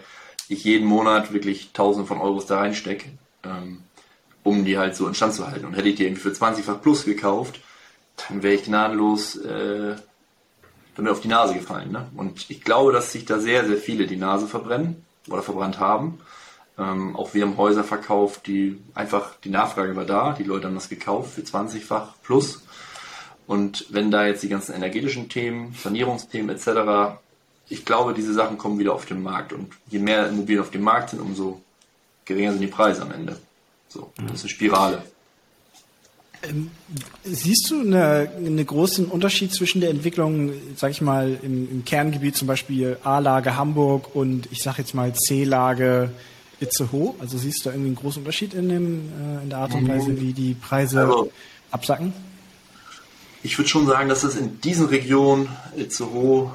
ich jeden Monat wirklich Tausende von Euros da reinstecke, ähm, um die halt so in Stand zu halten. Und hätte ich die irgendwie für 20-fach plus gekauft, dann wäre ich gnadenlos äh, dann auf die Nase gefallen. Ne? Und ich glaube, dass sich da sehr, sehr viele die Nase verbrennen oder verbrannt haben. Ähm, auch wir haben Häuser verkauft, die einfach, die Nachfrage war da, die Leute haben das gekauft für 20-fach plus. Und wenn da jetzt die ganzen energetischen Themen, Sanierungsthemen etc., ich glaube, diese Sachen kommen wieder auf den Markt. Und je mehr Immobilien auf dem Markt sind, umso geringer sind die Preise am Ende. So, das ist eine Spirale. Ähm, siehst du eine, einen großen Unterschied zwischen der Entwicklung, sag ich mal, im, im Kerngebiet zum Beispiel A-Lage Hamburg und ich sag jetzt mal C-Lage Itzehoe? Also siehst du da irgendwie einen großen Unterschied in, dem, äh, in der Art und Weise, wie die Preise also, absacken? Ich würde schon sagen, dass es in diesen Regionen Itzehoe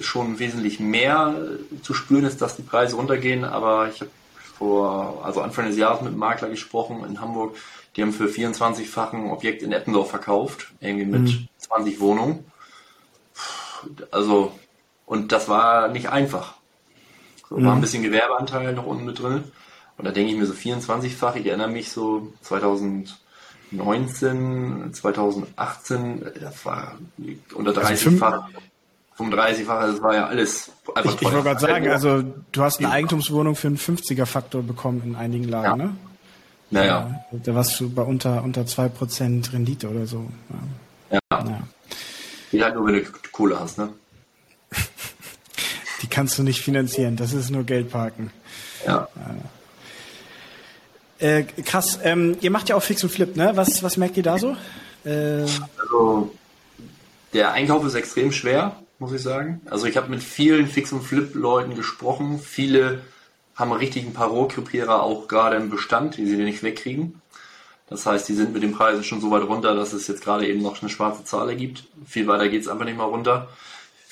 schon wesentlich mehr zu spüren ist, dass die Preise runtergehen. Aber ich habe vor, also Anfang des Jahres mit einem Makler gesprochen in Hamburg. Die haben für 24-fachen Objekt in Eppendorf verkauft, irgendwie mit mhm. 20 Wohnungen. Also, und das war nicht einfach. So, mhm. War ein bisschen Gewerbeanteil noch unten mit drin. Und da denke ich mir so 24-fach, ich erinnere mich so 2019, 2018, das war unter 30-fach. Also 35-fach, das war ja alles einfach Ich, ich wollte gerade sagen, also du hast eine Eigentumswohnung für einen 50er-Faktor bekommen in einigen Lagen, ja. ne? Naja. Ja, da warst du bei unter, unter 2% Rendite oder so. Ja. ja. ja. Wie halt nur, wenn du Kohle hast, ne? Die kannst du nicht finanzieren, das ist nur Geld parken. Ja. Äh, krass, ähm, ihr macht ja auch Fix und Flip, ne? Was, was merkt ihr da so? Äh, also, der Einkauf ist extrem schwer, muss ich sagen. Also, ich habe mit vielen Fix und Flip-Leuten gesprochen. Viele haben richtig ein paar Rohkrepierer auch gerade im Bestand, die sie nicht wegkriegen. Das heißt, die sind mit den Preisen schon so weit runter, dass es jetzt gerade eben noch eine schwarze Zahl ergibt. Viel weiter geht es einfach nicht mal runter.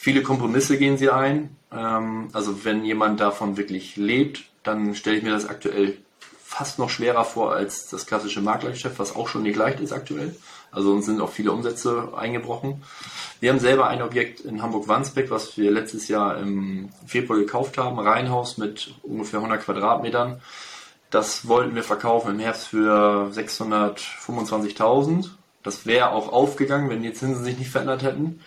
Viele Kompromisse gehen sie ein. Ähm, also wenn jemand davon wirklich lebt, dann stelle ich mir das aktuell fast noch schwerer vor als das klassische Maklergeschäft, was auch schon nicht leicht ist aktuell. Also uns sind auch viele Umsätze eingebrochen. Wir haben selber ein Objekt in Hamburg-Wandsbek, was wir letztes Jahr im Februar gekauft haben, Reihenhaus mit ungefähr 100 Quadratmetern. Das wollten wir verkaufen im Herbst für 625.000. Das wäre auch aufgegangen, wenn die Zinsen sich nicht verändert hätten.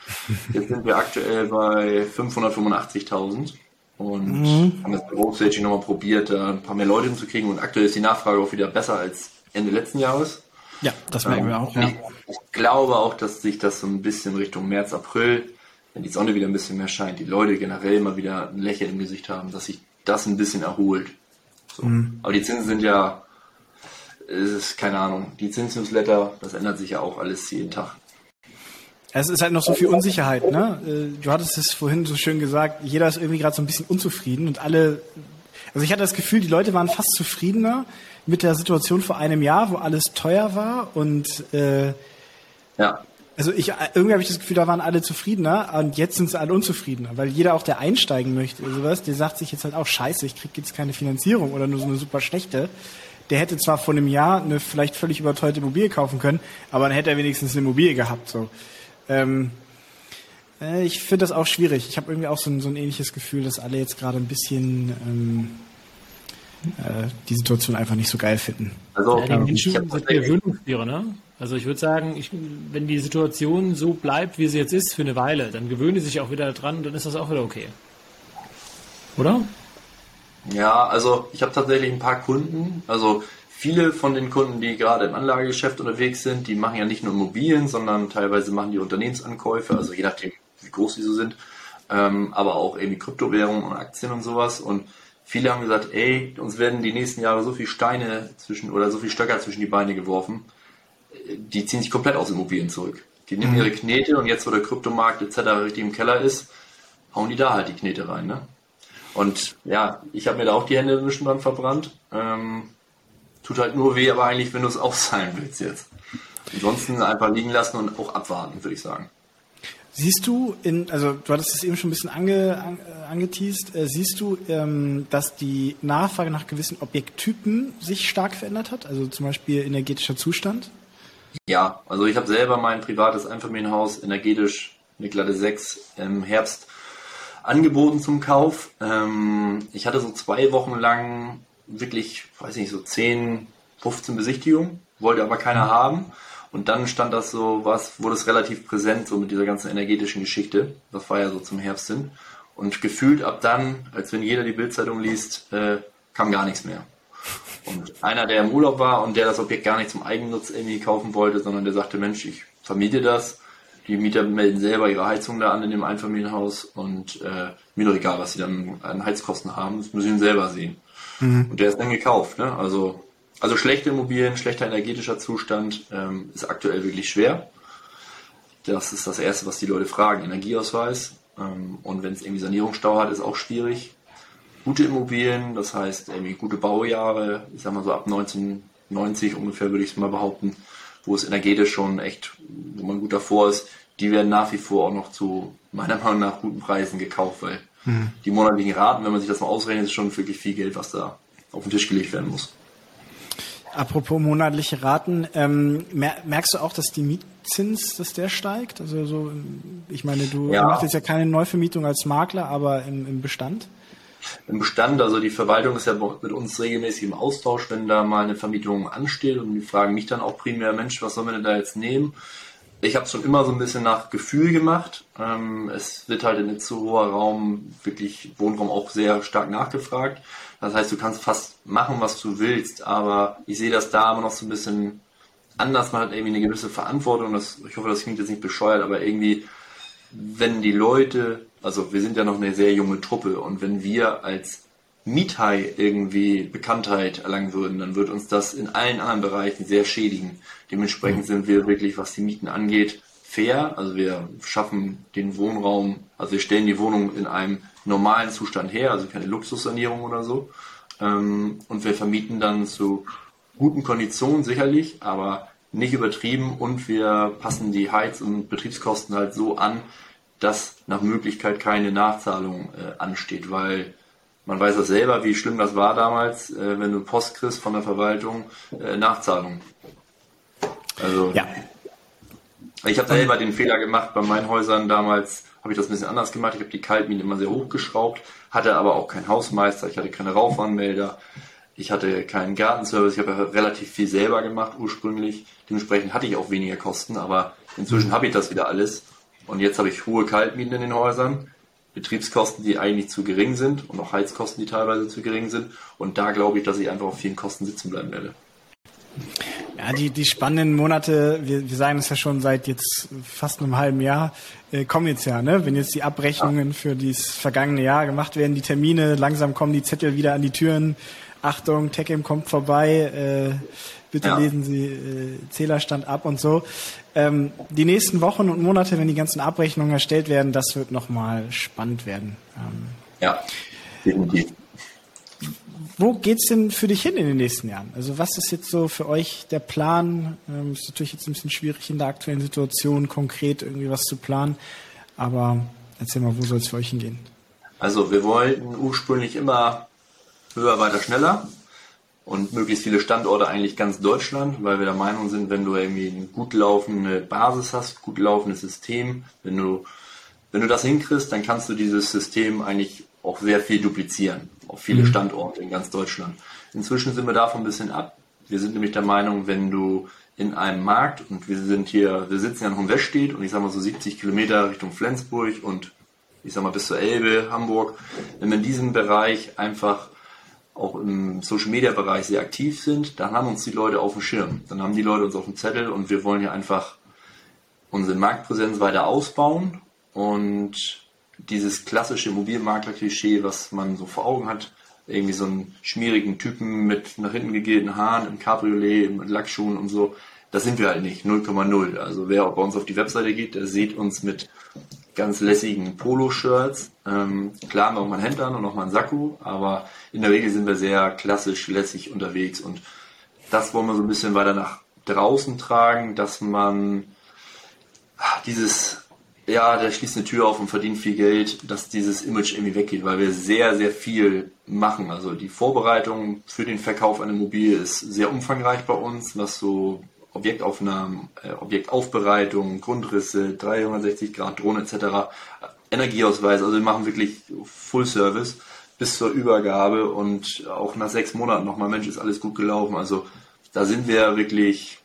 Jetzt sind wir aktuell bei 585.000 und mhm. haben jetzt bei Roadstaging nochmal probiert, da ein paar mehr Leute hinzukriegen und aktuell ist die Nachfrage auch wieder besser als Ende letzten Jahres. Ja, das merken ähm, wir auch. Ja. Ich, ich, glaube auch, dass sich das so ein bisschen Richtung März, April, wenn die Sonne wieder ein bisschen mehr scheint, die Leute generell mal wieder ein Lächeln im Gesicht haben, dass sich das ein bisschen erholt. So. Mhm. Aber die Zinsen sind ja, es ist keine Ahnung, die Zinsnewsletter, das ändert sich ja auch alles jeden Tag. Es ist halt noch so viel Unsicherheit, ne? Äh, du hattest es vorhin so schön gesagt, jeder ist irgendwie gerade so ein bisschen unzufrieden und alle, also ich hatte das Gefühl, die Leute waren fast zufriedener mit der Situation vor einem Jahr, wo alles teuer war und äh, ja. Also ich irgendwie habe ich das Gefühl, da waren alle zufriedener und jetzt sind sie alle unzufriedener, weil jeder auch, der einsteigen möchte oder sowas, der sagt sich jetzt halt auch, scheiße, ich krieg jetzt keine Finanzierung oder nur so eine super schlechte. Der hätte zwar vor einem Jahr eine vielleicht völlig überteuerte Immobilie kaufen können, aber dann hätte er wenigstens eine Immobilie gehabt. So. Ähm, äh, ich finde das auch schwierig. Ich habe irgendwie auch so ein, so ein ähnliches Gefühl, dass alle jetzt gerade ein bisschen ähm, äh, die Situation einfach nicht so geil finden. Also ja, die Menschen sind Gewöhnungstiere, ne? Also ich würde sagen, ich, wenn die Situation so bleibt, wie sie jetzt ist, für eine Weile, dann gewöhnen die sich auch wieder dran, dann ist das auch wieder okay. Oder? Ja, also ich habe tatsächlich ein paar Kunden, also viele von den Kunden, die gerade im Anlagegeschäft unterwegs sind, die machen ja nicht nur Immobilien, sondern teilweise machen die Unternehmensankäufe, also je nachdem, wie groß die so sind, ähm, aber auch irgendwie Kryptowährungen und Aktien und sowas. Und viele haben gesagt, ey, uns werden die nächsten Jahre so viele Steine zwischen oder so viele Stöcker zwischen die Beine geworfen, die ziehen sich komplett aus Immobilien zurück. Die nehmen mhm. ihre Knete und jetzt, wo der Kryptomarkt etc. richtig im Keller ist, hauen die da halt die Knete rein. Ne? Und ja, ich habe mir da auch die Hände inzwischen dran verbrannt. Ähm, tut halt nur weh, aber eigentlich, wenn du es auszahlen willst jetzt. Ansonsten einfach liegen lassen und auch abwarten, würde ich sagen. Siehst du in, also du hattest es eben schon ein bisschen ange, an, äh, angeteased, äh, siehst du, ähm, dass die Nachfrage nach gewissen Objekttypen sich stark verändert hat? Also zum Beispiel energetischer Zustand? Ja, also ich habe selber mein privates Einfamilienhaus energetisch eine glatte 6 im Herbst angeboten zum Kauf. Ähm, ich hatte so zwei Wochen lang wirklich, weiß nicht, so 10, 15 Besichtigungen, wollte aber keiner haben. Und dann stand das so, was, wurde es relativ präsent, so mit dieser ganzen energetischen Geschichte. Das war ja so zum Herbst hin. Und gefühlt ab dann, als wenn jeder die Bildzeitung liest, äh, kam gar nichts mehr. Und einer, der im Urlaub war und der das Objekt gar nicht zum Eigennutz irgendwie kaufen wollte, sondern der sagte, Mensch, ich vermiete das. Die Mieter melden selber ihre Heizung da an in dem Einfamilienhaus und äh, mir doch egal, was sie dann an Heizkosten haben, das müssen sie selber sehen. Mhm. Und der ist dann gekauft. Ne? Also also schlechte Immobilien, schlechter energetischer Zustand ähm, ist aktuell wirklich schwer. Das ist das Erste, was die Leute fragen, Energieausweis. Ähm, und wenn es irgendwie Sanierungsstau hat, ist auch schwierig. Gute Immobilien, das heißt irgendwie gute Baujahre, ich sag mal so ab 1990 ungefähr würde ich es mal behaupten, wo es energetisch schon echt, wo man gut davor ist, die werden nach wie vor auch noch zu meiner Meinung nach guten Preisen gekauft, weil mhm. die monatlichen Raten, wenn man sich das mal ausrechnet, ist schon wirklich viel Geld, was da auf den Tisch gelegt werden muss. Apropos monatliche Raten, ähm, merkst du auch, dass die Mietzins, dass der steigt? Also so, ich meine, du ja. machst jetzt ja keine Neuvermietung als Makler, aber im, im Bestand? Im Bestand, also die Verwaltung ist ja mit uns regelmäßig im Austausch, wenn da mal eine Vermietung ansteht und die fragen mich dann auch primär, Mensch, was sollen wir denn da jetzt nehmen? Ich habe es schon immer so ein bisschen nach Gefühl gemacht. Ähm, es wird halt in nicht zu hoher Raum, wirklich Wohnraum auch sehr stark nachgefragt. Das heißt, du kannst fast machen, was du willst, aber ich sehe das da immer noch so ein bisschen anders. Man hat irgendwie eine gewisse Verantwortung. Das, ich hoffe, das klingt jetzt nicht bescheuert, aber irgendwie, wenn die Leute, also wir sind ja noch eine sehr junge Truppe und wenn wir als Miethai irgendwie Bekanntheit erlangen würden, dann wird uns das in allen anderen Bereichen sehr schädigen. Dementsprechend mhm. sind wir wirklich, was die Mieten angeht, fair. Also wir schaffen den Wohnraum, also wir stellen die Wohnung in einem normalen Zustand her, also keine Luxussanierung oder so. Ähm, und wir vermieten dann zu guten Konditionen sicherlich, aber nicht übertrieben und wir passen die Heiz- und Betriebskosten halt so an, dass nach Möglichkeit keine Nachzahlung äh, ansteht, weil man weiß das selber, wie schlimm das war damals, äh, wenn du Post kriegst von der Verwaltung, äh, Nachzahlung. Also ja. ich habe selber den Fehler gemacht bei meinen Häusern damals, habe ich das ein bisschen anders gemacht. Ich habe die Kaltmiete immer sehr hochgeschraubt, hatte aber auch keinen Hausmeister, ich hatte keine Raufanmelder. Ich hatte keinen Gartenservice, ich habe ja relativ viel selber gemacht ursprünglich. Dementsprechend hatte ich auch weniger Kosten, aber inzwischen habe ich das wieder alles. Und jetzt habe ich hohe Kaltmieten in den Häusern, Betriebskosten, die eigentlich zu gering sind und auch Heizkosten, die teilweise zu gering sind. Und da glaube ich, dass ich einfach auf vielen Kosten sitzen bleiben werde. Ja, die, die spannenden Monate, wir, wir sagen es ja schon seit jetzt fast einem halben Jahr, äh, kommen jetzt ja, ne? Wenn jetzt die Abrechnungen für dieses vergangene Jahr gemacht werden, die Termine, langsam kommen die Zettel wieder an die Türen. Achtung, Techem kommt vorbei, äh, bitte ja. lesen Sie äh, Zählerstand ab und so. Ähm, die nächsten Wochen und Monate, wenn die ganzen Abrechnungen erstellt werden, das wird nochmal spannend werden. Ähm, ja, definitiv wo geht's denn für dich hin in den nächsten Jahren? Also was ist jetzt so für euch der Plan? Ähm, ist natürlich jetzt ein bisschen schwierig in der aktuellen Situation konkret irgendwie was zu planen, aber erzähl mal, wo soll es für euch hingehen? Also wir wollten ursprünglich immer höher, weiter, schneller und möglichst viele Standorte eigentlich ganz Deutschland, weil wir der Meinung sind, wenn du irgendwie eine gut laufende Basis hast, gut laufendes System, wenn du wenn du das hinkriegst, dann kannst du dieses System eigentlich auch sehr viel duplizieren auf viele mhm. Standorte in ganz Deutschland. Inzwischen sind wir davon ein bisschen ab. Wir sind nämlich der Meinung, wenn du in einem Markt und wir sind hier, wir sitzen ja in Hohenwestedt und ich sag mal so 70 Kilometer Richtung Flensburg und ich sag mal bis zur Elbe, Hamburg, wenn wir in diesem Bereich einfach auch im Social Media Bereich sehr aktiv sind, dann haben uns die Leute auf dem Schirm. Dann haben die Leute uns auf dem Zettel und wir wollen hier einfach unsere Marktpräsenz weiter ausbauen und dieses klassische Immobilienmakler-Klischee, was man so vor Augen hat, irgendwie so einen schmierigen Typen mit nach hinten gegelten Haaren im Cabriolet, mit Lackschuhen und so. Das sind wir halt nicht, 0,0. Also wer bei uns auf die Webseite geht, der sieht uns mit ganz lässigen Poloshirts. Ähm, klar haben wir auch mal ein Hemd an und auch mal ein Sakko, aber in der Regel sind wir sehr klassisch lässig unterwegs und das wollen wir so ein bisschen weiter nach draußen tragen, dass man dieses ja, der schließt eine Tür auf und verdient viel Geld, dass dieses Image irgendwie weggeht, weil wir sehr, sehr viel machen. Also die Vorbereitung für den Verkauf einer Immobilie ist sehr umfangreich bei uns, was so Objektaufnahmen, äh, Objektaufbereitung, Grundrisse, 360 Grad Drohne etc., Energieausweis, also wir machen wirklich Full Service bis zur Übergabe und auch nach sechs Monaten nochmal, Mensch, ist alles gut gelaufen. Also da sind wir wirklich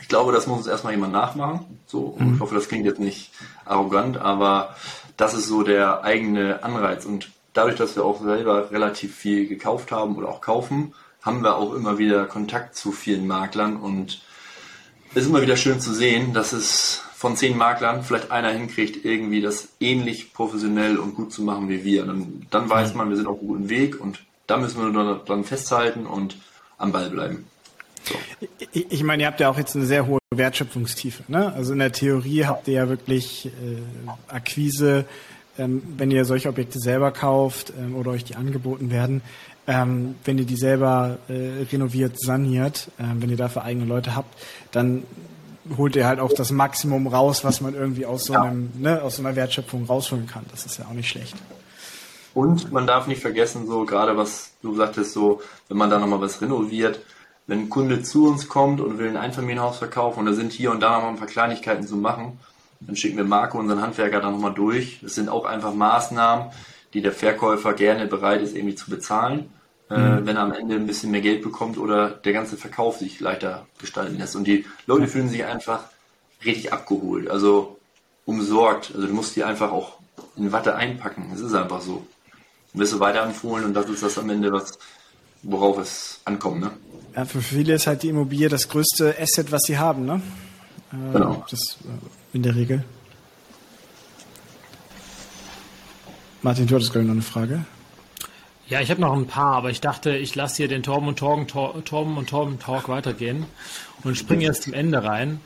ich glaube, das muss uns erstmal jemand nachmachen. So, mhm. ich hoffe, das klingt jetzt nicht arrogant, aber das ist so der eigene Anreiz. Und dadurch, dass wir auch selber relativ viel gekauft haben oder auch kaufen, haben wir auch immer wieder Kontakt zu vielen Maklern und ist immer wieder schön zu sehen, dass es von zehn Maklern vielleicht einer hinkriegt, irgendwie das ähnlich professionell und gut zu machen wie wir. Und dann weiß man, wir sind auf einem guten Weg und da müssen wir nur dran festhalten und am Ball bleiben. So. Ich, ich meine, ihr habt ja auch jetzt eine sehr hohe Wertschöpfungstiefe. Ne? Also in der Theorie habt ihr ja wirklich äh, Akquise, ähm, wenn ihr solche Objekte selber kauft ähm, oder euch die angeboten werden, ähm, wenn ihr die selber äh, renoviert, saniert, äh, wenn ihr dafür eigene Leute habt, dann holt ihr halt auch das Maximum raus, was man irgendwie aus so, einem, ne, aus so einer Wertschöpfung rausholen kann. Das ist ja auch nicht schlecht. Und man darf nicht vergessen, so gerade was du sagtest, so wenn man da nochmal was renoviert, wenn ein Kunde zu uns kommt und will ein Einfamilienhaus verkaufen und da sind hier und da noch ein paar Kleinigkeiten zu machen, dann schicken wir Marco, unseren Handwerker, da nochmal durch. Das sind auch einfach Maßnahmen, die der Verkäufer gerne bereit ist, irgendwie zu bezahlen, mhm. äh, wenn er am Ende ein bisschen mehr Geld bekommt oder der ganze Verkauf sich leichter gestalten lässt. Und die Leute mhm. fühlen sich einfach richtig abgeholt, also umsorgt. Also du musst die einfach auch in Watte einpacken. Das ist einfach so. Du wirst du weiterempfohlen und das ist das am Ende, was, worauf es ankommt. Ne? Ja, für viele ist halt die Immobilie das größte Asset, was sie haben, ne? Äh, genau. Das äh, in der Regel. Martin, du hattest gerade noch eine Frage. Ja, ich habe noch ein paar, aber ich dachte, ich lasse hier den Torben und Torben, Torben und Torben Talk weitergehen und springe jetzt zum Ende rein.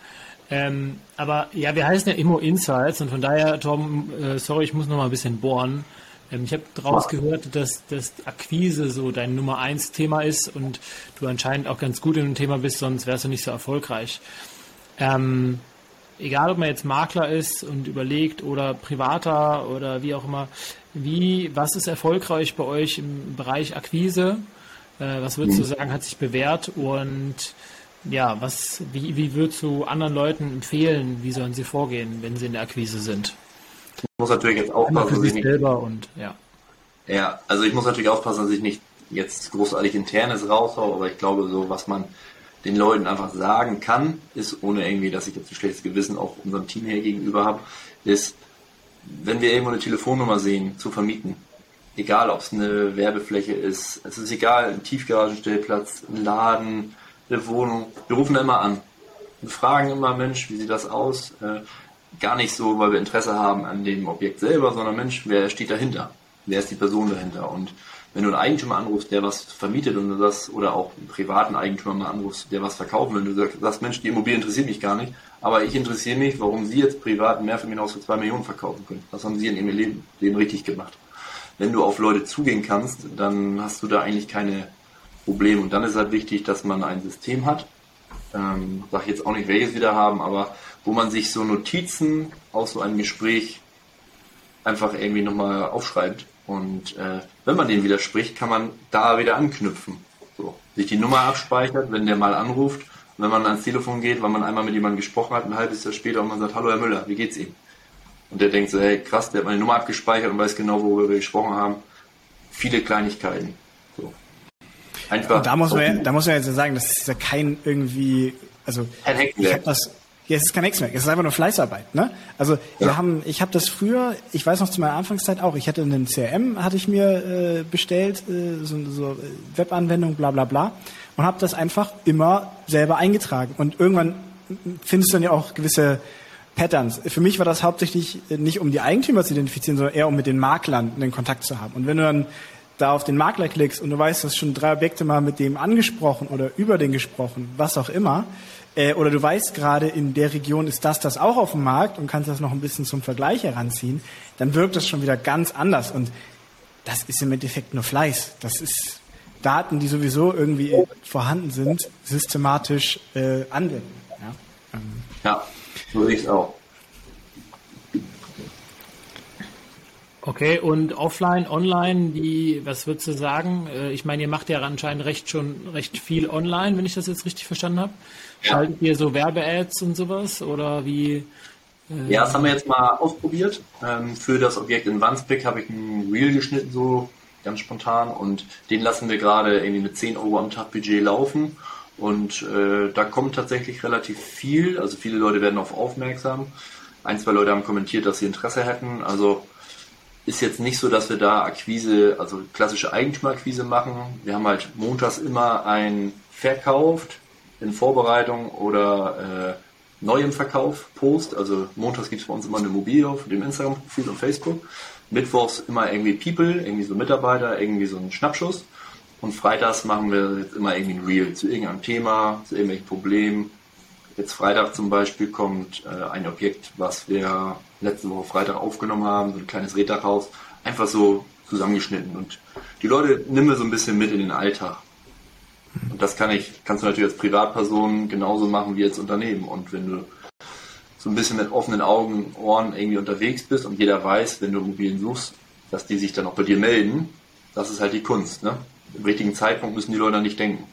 Ähm, aber ja, wir heißen ja Immo Insights und von daher, Torben, äh, sorry, ich muss noch mal ein bisschen bohren. Ähm, ich habe daraus gehört, dass, dass Akquise so dein Nummer eins Thema ist und du anscheinend auch ganz gut in dem Thema bist, sonst wärst du nicht so erfolgreich. Ähm, egal, ob man jetzt Makler ist und überlegt oder Privater oder wie auch immer, wie, was ist erfolgreich bei euch im Bereich Akquise? Äh, was würdest du mhm. sagen, hat sich bewährt und ja, was, wie, wie würdest du anderen Leuten empfehlen, wie sollen sie vorgehen, wenn sie in der Akquise sind? Ich muss natürlich jetzt aufpassen, dass ich nicht, selber und ja. Ja, also ich muss natürlich aufpassen, dass ich nicht jetzt großartig internes raushaue, aber ich glaube, so was man den Leuten einfach sagen kann, ist, ohne irgendwie, dass ich jetzt ein schlechtes Gewissen auch unserem Team hier gegenüber habe, ist, wenn wir irgendwo eine Telefonnummer sehen, zu vermieten. Egal, ob es eine Werbefläche ist, es ist egal, ein Tiefgaragenstellplatz, ein Laden, eine Wohnung. Wir rufen immer an und fragen immer, Mensch, wie sieht das aus? Äh, gar nicht so, weil wir Interesse haben an dem Objekt selber, sondern Mensch, wer steht dahinter? Wer ist die Person dahinter? Und wenn du einen Eigentümer anrufst, der was vermietet und du das, oder auch einen privaten Eigentümer mal anrufst, der was verkaufen will, und du sagst, Mensch, die Immobilie interessiert mich gar nicht, aber ich interessiere mich, warum Sie jetzt privat ein Mehrfamilienhaus für zwei Millionen verkaufen können. Was haben Sie in Ihrem Leben, Leben richtig gemacht? Wenn du auf Leute zugehen kannst, dann hast du da eigentlich keine Probleme. Und dann ist halt wichtig, dass man ein System hat. Ähm, sag jetzt auch nicht, welches wir da haben, aber wo man sich so Notizen aus so einem Gespräch einfach irgendwie nochmal aufschreibt und äh, wenn man dem widerspricht, kann man da wieder anknüpfen. So. Sich die Nummer abspeichert, wenn der mal anruft. Und wenn man ans Telefon geht, weil man einmal mit jemandem gesprochen hat, ein halbes Jahr später und man sagt, hallo Herr Müller, wie geht's Ihnen? Und der denkt so, hey krass, der hat meine Nummer abgespeichert und weiß genau, worüber wir gesprochen haben. Viele Kleinigkeiten. So. Einfach. da muss man, da muss man jetzt sagen, das ist ja kein irgendwie, also ich habe das ja, es ist kein Hexenwerk, es ist einfach nur Fleißarbeit. Ne? Also ja. wir haben, ich habe das früher, ich weiß noch zu meiner Anfangszeit auch, ich hatte einen CRM, hatte ich mir äh, bestellt, äh, so, so äh, Webanwendung, bla bla bla, und habe das einfach immer selber eingetragen. Und irgendwann findest du dann ja auch gewisse Patterns. Für mich war das hauptsächlich nicht um die Eigentümer zu identifizieren, sondern eher um mit den Maklern einen Kontakt zu haben. Und wenn du dann da auf den Makler klickst und du weißt, du hast schon drei Objekte mal mit dem angesprochen oder über den gesprochen, was auch immer, äh, oder du weißt gerade, in der Region ist das, das auch auf dem Markt und kannst das noch ein bisschen zum Vergleich heranziehen, dann wirkt das schon wieder ganz anders. Und das ist im Endeffekt nur Fleiß. Das ist Daten, die sowieso irgendwie vorhanden sind, systematisch äh, anwenden. Ja, ähm. ja so sehe ich es auch. Okay, und offline, online, die, was würdest du sagen? Äh, ich meine, ihr macht ja anscheinend recht schon recht viel online, wenn ich das jetzt richtig verstanden habe. Schaltet ihr so Werbe-Ads und sowas oder wie? Äh ja, das haben wir jetzt mal ausprobiert. Ähm, für das Objekt in Wandsbek habe ich ein Reel geschnitten, so ganz spontan, und den lassen wir gerade irgendwie mit 10 Euro am Tag Budget laufen. Und äh, da kommt tatsächlich relativ viel, also viele Leute werden auf aufmerksam. Ein, zwei Leute haben kommentiert, dass sie Interesse hätten. Also ist jetzt nicht so, dass wir da Akquise, also klassische Eigentümerakquise machen. Wir haben halt montags immer ein verkauft in Vorbereitung oder äh, neu Verkauf Post. Also montags gibt es bei uns immer eine Immobilie auf dem Instagram-Profil und Facebook. Mittwochs immer irgendwie People, irgendwie so Mitarbeiter, irgendwie so ein Schnappschuss. Und freitags machen wir jetzt immer irgendwie ein Reel zu irgendeinem Thema, zu irgendwelchen Problemen. Jetzt Freitag zum Beispiel kommt äh, ein Objekt, was wir letzte Woche Freitag aufgenommen haben, so ein kleines Reddachhaus, einfach so zusammengeschnitten. Und die Leute nehmen wir so ein bisschen mit in den Alltag. Und das kann ich, kannst du natürlich als Privatperson genauso machen wie als Unternehmen. Und wenn du so ein bisschen mit offenen Augen, Ohren irgendwie unterwegs bist und jeder weiß, wenn du Immobilien suchst, dass die sich dann auch bei dir melden, das ist halt die Kunst. Ne? Im richtigen Zeitpunkt müssen die Leute nicht denken.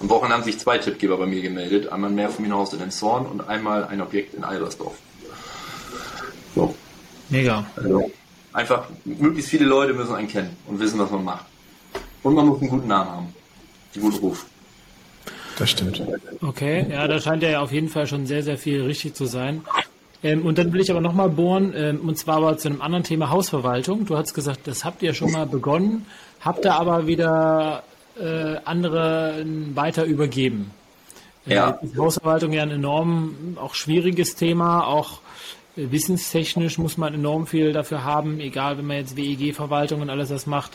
Am Wochenende haben sich zwei Tippgeber bei mir gemeldet. Einmal ein Mehrfamilienhaus in den Zorn und einmal ein Objekt in Albersdorf. So. Mega. Also einfach, möglichst viele Leute müssen einen kennen und wissen, was man macht. Und man muss einen guten Namen haben. Einen guten Ruf. Das stimmt. Okay, ja, da scheint ja auf jeden Fall schon sehr, sehr viel richtig zu sein. Ähm, und dann will ich aber nochmal bohren, ähm, und zwar aber zu einem anderen Thema Hausverwaltung. Du hast gesagt, das habt ihr schon mal begonnen, habt ihr aber wieder äh, andere weiter übergeben. Äh, ja. Äh, Hausverwaltung ja ein enorm auch schwieriges Thema, auch Wissenstechnisch muss man enorm viel dafür haben, egal wenn man jetzt WEG-Verwaltung und alles das macht.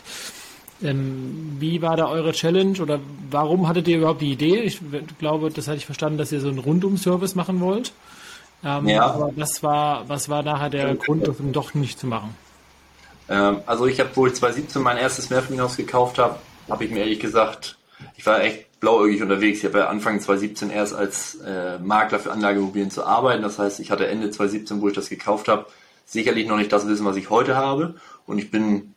Ähm, wie war da eure Challenge oder warum hattet ihr überhaupt die Idee? Ich glaube, das hatte ich verstanden, dass ihr so einen Rundum-Service machen wollt. Ähm, ja. Aber was war, was war nachher der Grund, das doch nicht zu machen? Ähm, also ich habe, wo ich 2017 mein erstes Mehrfamilienhaus gekauft habe, habe ich mir ehrlich gesagt, ich war echt blauäugig unterwegs. Ich habe ja Anfang 2017 erst als äh, Makler für Anlageimmobilien zu arbeiten. Das heißt, ich hatte Ende 2017, wo ich das gekauft habe, sicherlich noch nicht das Wissen, was ich heute habe. Und ich bin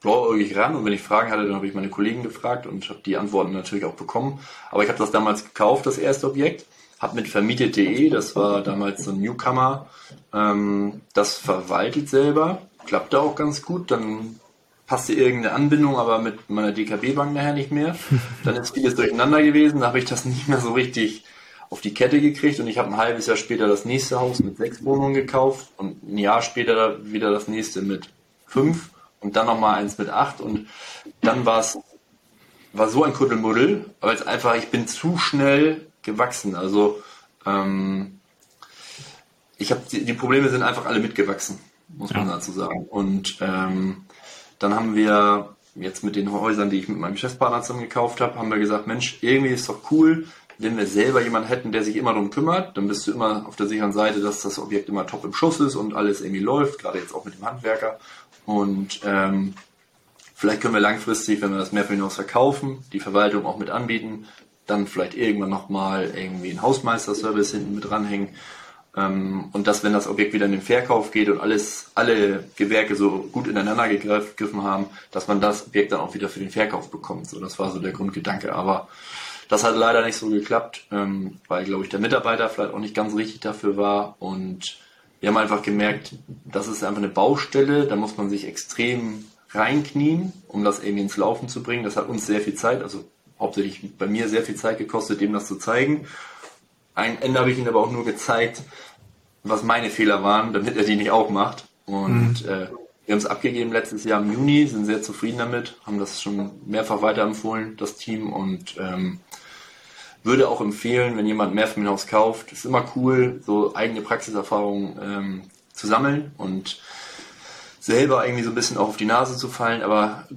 blauäugig ran und wenn ich Fragen hatte, dann habe ich meine Kollegen gefragt und habe die Antworten natürlich auch bekommen. Aber ich habe das damals gekauft, das erste Objekt, habe mit vermietet.de, das war damals so ein Newcomer, ähm, das verwaltet selber, klappte auch ganz gut. Dann passte irgendeine Anbindung, aber mit meiner DKB-Bank nachher nicht mehr. Dann ist vieles durcheinander gewesen, da habe ich das nicht mehr so richtig auf die Kette gekriegt und ich habe ein halbes Jahr später das nächste Haus mit sechs Wohnungen gekauft und ein Jahr später wieder das nächste mit fünf und dann nochmal eins mit acht und dann war es war so ein Kuddelmuddel, aber jetzt einfach, ich bin zu schnell gewachsen. Also ähm, ich habe die, die, Probleme sind einfach alle mitgewachsen, muss ja. man dazu sagen. Und ähm, dann haben wir jetzt mit den Häusern, die ich mit meinem Geschäftspartner zusammen gekauft habe, haben wir gesagt, Mensch, irgendwie ist doch cool, wenn wir selber jemanden hätten, der sich immer darum kümmert, dann bist du immer auf der sicheren Seite, dass das Objekt immer top im Schuss ist und alles irgendwie läuft, gerade jetzt auch mit dem Handwerker. Und ähm, vielleicht können wir langfristig, wenn wir das mehr für hinaus verkaufen, die Verwaltung auch mit anbieten, dann vielleicht irgendwann nochmal irgendwie einen Hausmeisterservice hinten mit dranhängen. Ähm, und dass, wenn das Objekt wieder in den Verkauf geht und alles, alle Gewerke so gut ineinander gegriffen haben, dass man das Objekt dann auch wieder für den Verkauf bekommt. So, das war so der Grundgedanke. Aber das hat leider nicht so geklappt, ähm, weil, glaube ich, der Mitarbeiter vielleicht auch nicht ganz richtig dafür war. Und wir haben einfach gemerkt, das ist einfach eine Baustelle, da muss man sich extrem reinknien, um das irgendwie ins Laufen zu bringen. Das hat uns sehr viel Zeit, also hauptsächlich bei mir sehr viel Zeit gekostet, dem das zu zeigen. Ein Ende habe ich ihm aber auch nur gezeigt, was meine Fehler waren, damit er die nicht auch macht. Und mhm. äh, wir haben es abgegeben letztes Jahr im Juni, sind sehr zufrieden damit, haben das schon mehrfach weiterempfohlen, das Team, und ähm, würde auch empfehlen, wenn jemand mehr Haus kauft, ist immer cool, so eigene Praxiserfahrungen ähm, zu sammeln und selber irgendwie so ein bisschen auch auf die Nase zu fallen, aber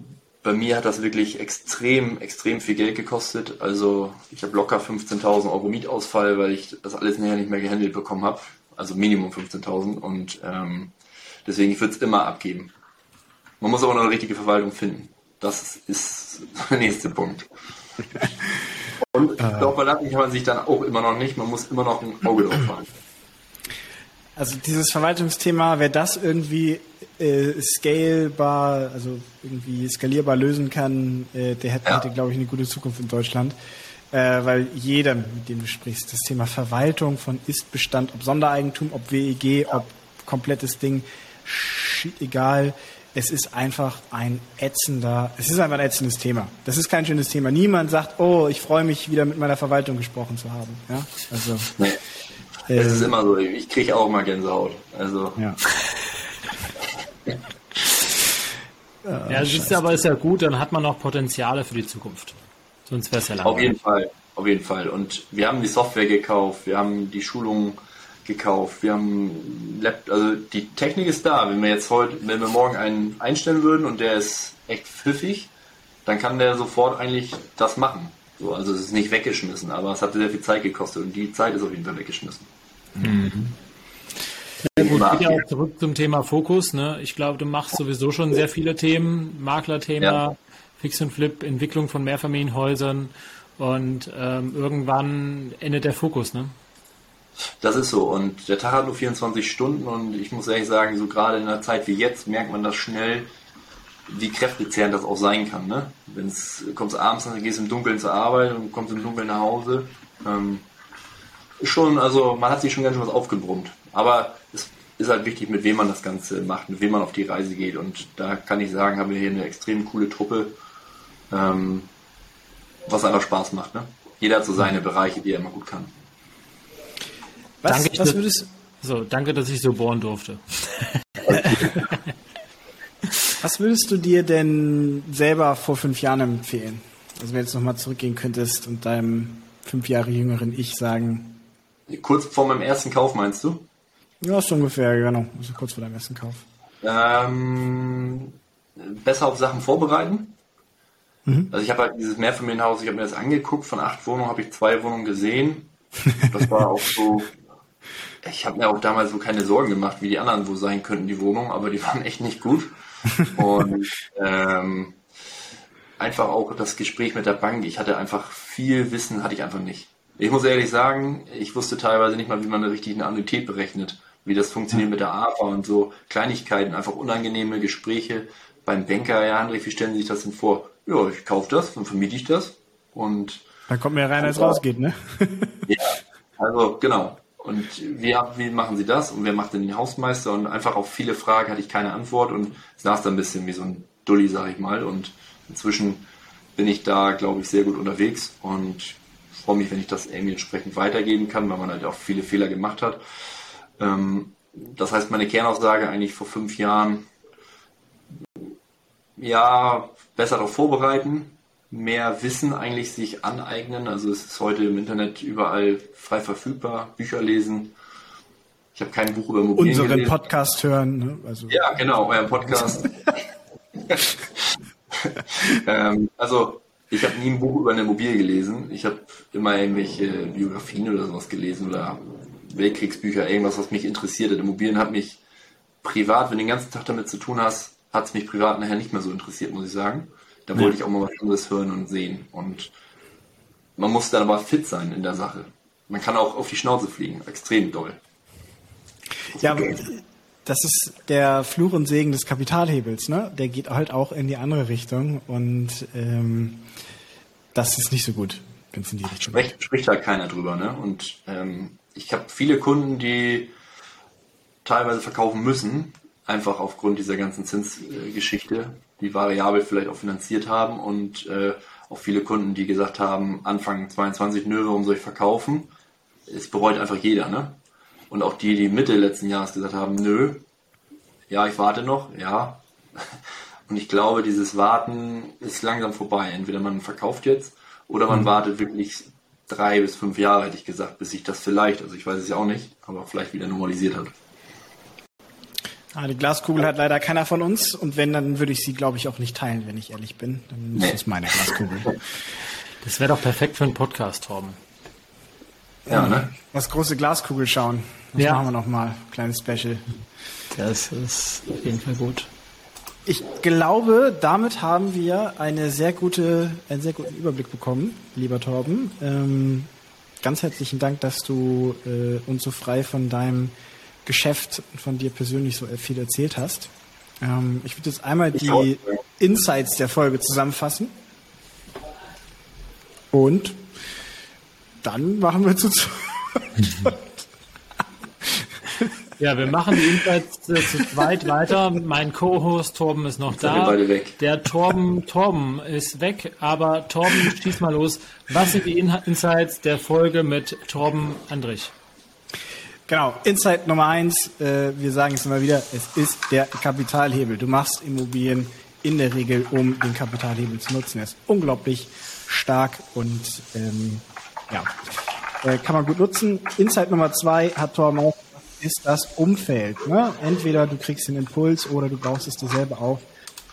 bei mir hat das wirklich extrem, extrem viel Geld gekostet. Also ich habe locker 15.000 Euro Mietausfall, weil ich das alles nachher nicht mehr gehandelt bekommen habe. Also Minimum 15.000 und ähm, deswegen ich würde es immer abgeben. Man muss aber noch eine richtige Verwaltung finden. Das ist der nächste Punkt. Und ich glaube, verlassen kann man sich dann auch immer noch nicht. Man muss immer noch ein Auge drauf haben. Also dieses Verwaltungsthema, wer das irgendwie äh, scalbar, also irgendwie skalierbar lösen kann, äh, der hätte, ja. hätte glaube ich, eine gute Zukunft in Deutschland. Äh, weil jeder, mit dem du sprichst, das Thema Verwaltung von Ist-Bestand, ob Sondereigentum, ob WEG, ob komplettes Ding, shit, egal. Es ist einfach ein ätzender, es ist einfach ein ätzendes Thema. Das ist kein schönes Thema. Niemand sagt, oh, ich freue mich, wieder mit meiner Verwaltung gesprochen zu haben. Ja, also. Es ist immer so, ich kriege auch mal Gänsehaut. Also. Ja. ja, das ist aber ist ja gut, dann hat man noch Potenziale für die Zukunft. Sonst wäre es ja langweilig. Auf jeden Fall, auf jeden Fall. Und wir haben die Software gekauft, wir haben die Schulungen gekauft, wir haben Lab, also die Technik ist da. Wenn wir jetzt heute, wenn wir morgen einen einstellen würden und der ist echt pfiffig, dann kann der sofort eigentlich das machen. So, also es ist nicht weggeschmissen, aber es hat sehr viel Zeit gekostet und die Zeit ist auf jeden Fall weggeschmissen. Mhm. Ja, gut, ja auch zurück zum Thema Fokus. Ne? Ich glaube, du machst sowieso schon sehr viele Themen, Maklerthema, ja. Fix und Flip, Entwicklung von Mehrfamilienhäusern und ähm, irgendwann endet der Fokus. Ne? Das ist so und der Tag hat nur 24 Stunden und ich muss ehrlich sagen, so gerade in einer Zeit wie jetzt merkt man das schnell, wie kräftezehrend das auch sein kann. Ne? Wenn es kommst abends, dann gehst du im Dunkeln zur Arbeit und kommst im Dunkeln nach Hause. Ähm, schon, also man hat sich schon ganz schön was aufgebrummt. Aber es ist halt wichtig, mit wem man das Ganze macht, mit wem man auf die Reise geht. Und da kann ich sagen, haben wir hier eine extrem coole Truppe, ähm, was einfach Spaß macht. Ne? Jeder hat so seine Bereiche, die er immer gut kann. Was, danke, was würdest so, danke, dass ich so bohren durfte. was würdest du dir denn selber vor fünf Jahren empfehlen? Also wenn du jetzt nochmal zurückgehen könntest und deinem fünf Jahre jüngeren Ich sagen. Kurz vor meinem ersten Kauf meinst du? Ja, so ungefähr, genau. Also kurz vor deinem ersten Kauf. Ähm, besser auf Sachen vorbereiten. Mhm. Also ich habe halt dieses Mehrfamilienhaus, ich habe mir das angeguckt, von acht Wohnungen habe ich zwei Wohnungen gesehen. Das war auch so, ich habe mir auch damals so keine Sorgen gemacht, wie die anderen wo sein könnten, die Wohnungen, aber die waren echt nicht gut. Und ähm, einfach auch das Gespräch mit der Bank, ich hatte einfach viel Wissen, hatte ich einfach nicht. Ich muss ehrlich sagen, ich wusste teilweise nicht mal, wie man eine richtige Annuität berechnet wie das funktioniert mit der AFA und so Kleinigkeiten, einfach unangenehme Gespräche beim Banker. Ja, André, wie stellen Sie sich das denn vor? Ja, ich kaufe das, dann vermiete ich das und dann kommt mehr rein, als rausgeht, ne? ja, also genau. Und wie, wie machen Sie das? Und wer macht denn den Hausmeister? Und einfach auf viele Fragen hatte ich keine Antwort und saß da ein bisschen wie so ein Dulli, sage ich mal. Und inzwischen bin ich da, glaube ich, sehr gut unterwegs und freue mich, wenn ich das irgendwie entsprechend weitergeben kann, weil man halt auch viele Fehler gemacht hat. Ähm, das heißt, meine Kernaussage eigentlich vor fünf Jahren, ja, besser darauf vorbereiten, mehr Wissen eigentlich sich aneignen. Also es ist heute im Internet überall frei verfügbar, Bücher lesen. Ich habe kein Buch über Immobilien Unseren gelesen. Podcast hören. Ne? Also ja, genau, euren Podcast. ähm, also ich habe nie ein Buch über eine Immobilie gelesen. Ich habe immer irgendwelche Biografien oder sowas gelesen oder Weltkriegsbücher, irgendwas, was mich interessiert hat. Immobilien hat mich privat, wenn du den ganzen Tag damit zu tun hast, hat es mich privat nachher nicht mehr so interessiert, muss ich sagen. Da ja. wollte ich auch mal was anderes hören und sehen. Und man muss dann aber fit sein in der Sache. Man kann auch auf die Schnauze fliegen, extrem doll. Ja, das ist der Fluch und Segen des Kapitalhebels, ne? Der geht halt auch in die andere Richtung und ähm, das ist nicht so gut, wenn es in die Richtung Sprech, Spricht halt keiner drüber, ne? Und ähm, ich habe viele Kunden, die teilweise verkaufen müssen, einfach aufgrund dieser ganzen Zinsgeschichte, die variabel vielleicht auch finanziert haben und äh, auch viele Kunden, die gesagt haben, Anfang 22, nö, warum soll ich verkaufen? Es bereut einfach jeder, ne? Und auch die, die Mitte letzten Jahres gesagt haben, nö, ja, ich warte noch, ja. Und ich glaube, dieses Warten ist langsam vorbei. Entweder man verkauft jetzt oder man mhm. wartet wirklich drei bis fünf Jahre, hätte ich gesagt, bis sich das vielleicht, also ich weiß es ja auch nicht, aber vielleicht wieder normalisiert hat. Ah, die Glaskugel hat leider keiner von uns und wenn, dann würde ich sie, glaube ich, auch nicht teilen, wenn ich ehrlich bin. Dann ist es meine Glaskugel. Das wäre doch perfekt für einen Podcast, Torben. Ja, ne? Das große Glaskugel schauen. Das ja. machen wir nochmal. Kleines Special. Das ist auf jeden Fall gut. Ich glaube, damit haben wir eine sehr gute, einen sehr guten Überblick bekommen, lieber Torben. Ähm, ganz herzlichen Dank, dass du äh, uns so frei von deinem Geschäft, von dir persönlich so viel erzählt hast. Ähm, ich würde jetzt einmal die Insights der Folge zusammenfassen. Und dann machen wir zu zweit. Ja, wir machen die Insights äh, zu zweit weiter. Mein Co-Host Torben ist noch Jetzt da. Der Torben, Torben ist weg, aber Torben, schieß mal los. Was sind die Insights der Folge mit Torben Andrich? Genau, Insight Nummer eins, äh, wir sagen es immer wieder, es ist der Kapitalhebel. Du machst Immobilien in der Regel, um den Kapitalhebel zu nutzen. Er ist unglaublich stark und ähm, ja, äh, kann man gut nutzen. Insight Nummer zwei hat Torben auch ist das Umfeld. Ne? Entweder du kriegst den Impuls oder du baust es dir selber auf.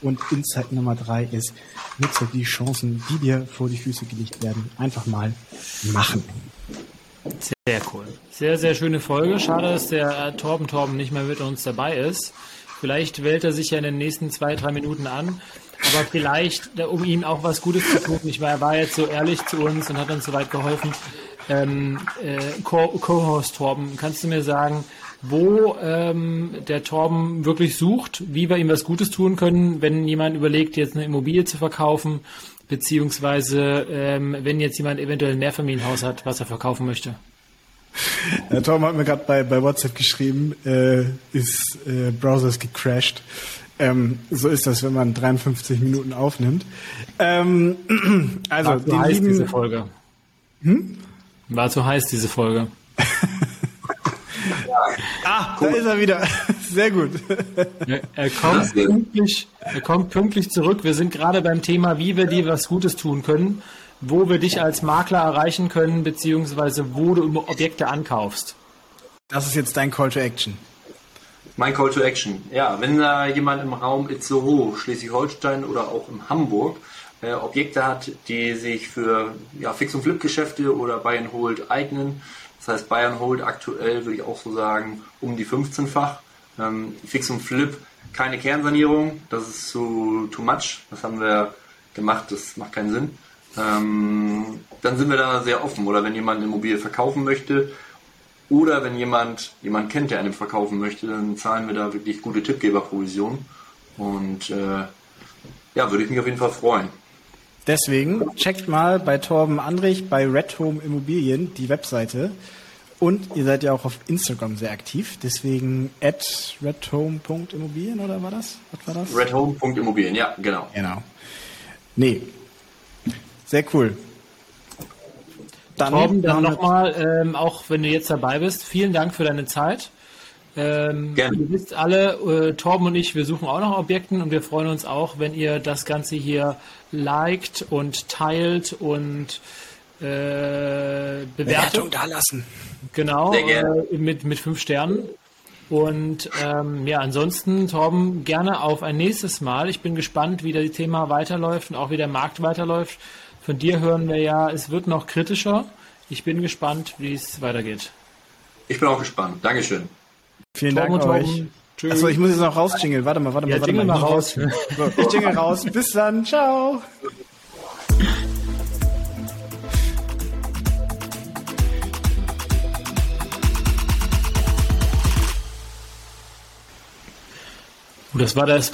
Und Insight Nummer drei ist, nutze die Chancen, die dir vor die Füße gelegt werden. Einfach mal machen. Sehr cool. Sehr, sehr schöne Folge. Schade, dass der äh, Torben Torben nicht mehr mit uns dabei ist. Vielleicht wählt er sich ja in den nächsten zwei, drei Minuten an. Aber vielleicht, um ihm auch was Gutes zu tun. Ich war, er war jetzt so ehrlich zu uns und hat uns soweit geholfen. Ähm, äh, Co-Host Torben, kannst du mir sagen, wo ähm, der Torben wirklich sucht, wie wir ihm was Gutes tun können, wenn jemand überlegt, jetzt eine Immobilie zu verkaufen, beziehungsweise ähm, wenn jetzt jemand eventuell ein Mehrfamilienhaus hat, was er verkaufen möchte? Der Tom hat mir gerade bei, bei WhatsApp geschrieben, äh, ist äh, Browser ist gecrashed. Ähm, so ist das, wenn man 53 Minuten aufnimmt. Ähm, also, War zu heiß lieben, diese Folge. Hm? War zu heiß diese Folge. ah, da ist er wieder. Sehr gut. Er, er, kommt pünktlich, er kommt pünktlich zurück. Wir sind gerade beim Thema, wie wir dir was Gutes tun können, wo wir dich als Makler erreichen können, beziehungsweise wo du Objekte ankaufst. Das ist jetzt dein Call to Action. Mein Call to Action. Ja, wenn da jemand im Raum Itzehoe, Schleswig-Holstein oder auch in Hamburg äh, Objekte hat, die sich für ja, Fix- und Flip-Geschäfte oder Buy and Hold eignen, das heißt, Bayern holt aktuell, würde ich auch so sagen, um die 15-fach. Ähm, Fix und Flip, keine Kernsanierung, das ist zu too much. Das haben wir gemacht, das macht keinen Sinn. Ähm, dann sind wir da sehr offen. Oder wenn jemand eine Immobilie verkaufen möchte oder wenn jemand jemand kennt, der einen verkaufen möchte, dann zahlen wir da wirklich gute Tippgeberprovisionen. Und äh, ja, würde ich mich auf jeden Fall freuen. Deswegen checkt mal bei Torben Andrich bei Red Home Immobilien die Webseite Und ihr seid ja auch auf Instagram sehr aktiv, deswegen at redhome.immobilien oder war das? Was war das? Redhome.immobilien, ja, genau. Genau. Nee. Sehr cool. Dann, Torben, dann nochmal, ähm, auch wenn du jetzt dabei bist, vielen Dank für deine Zeit. Ähm, Gerne. Ihr wisst alle, äh, Torben und ich, wir suchen auch nach Objekten und wir freuen uns auch, wenn ihr das Ganze hier liked und teilt und äh, Bewertung da lassen. Genau, äh, mit, mit fünf Sternen. Und ähm, ja, ansonsten, Torben, gerne auf ein nächstes Mal. Ich bin gespannt, wie das Thema weiterläuft und auch wie der Markt weiterläuft. Von dir hören wir ja, es wird noch kritischer. Ich bin gespannt, wie es weitergeht. Ich bin auch gespannt. Dankeschön. Vielen Torben Dank euch. Achso, ich muss jetzt noch rausjingeln. Warte mal, warte mal, ja, warte mal. mal raus. Ich jingle raus. Bis dann. Ciao. Und das war das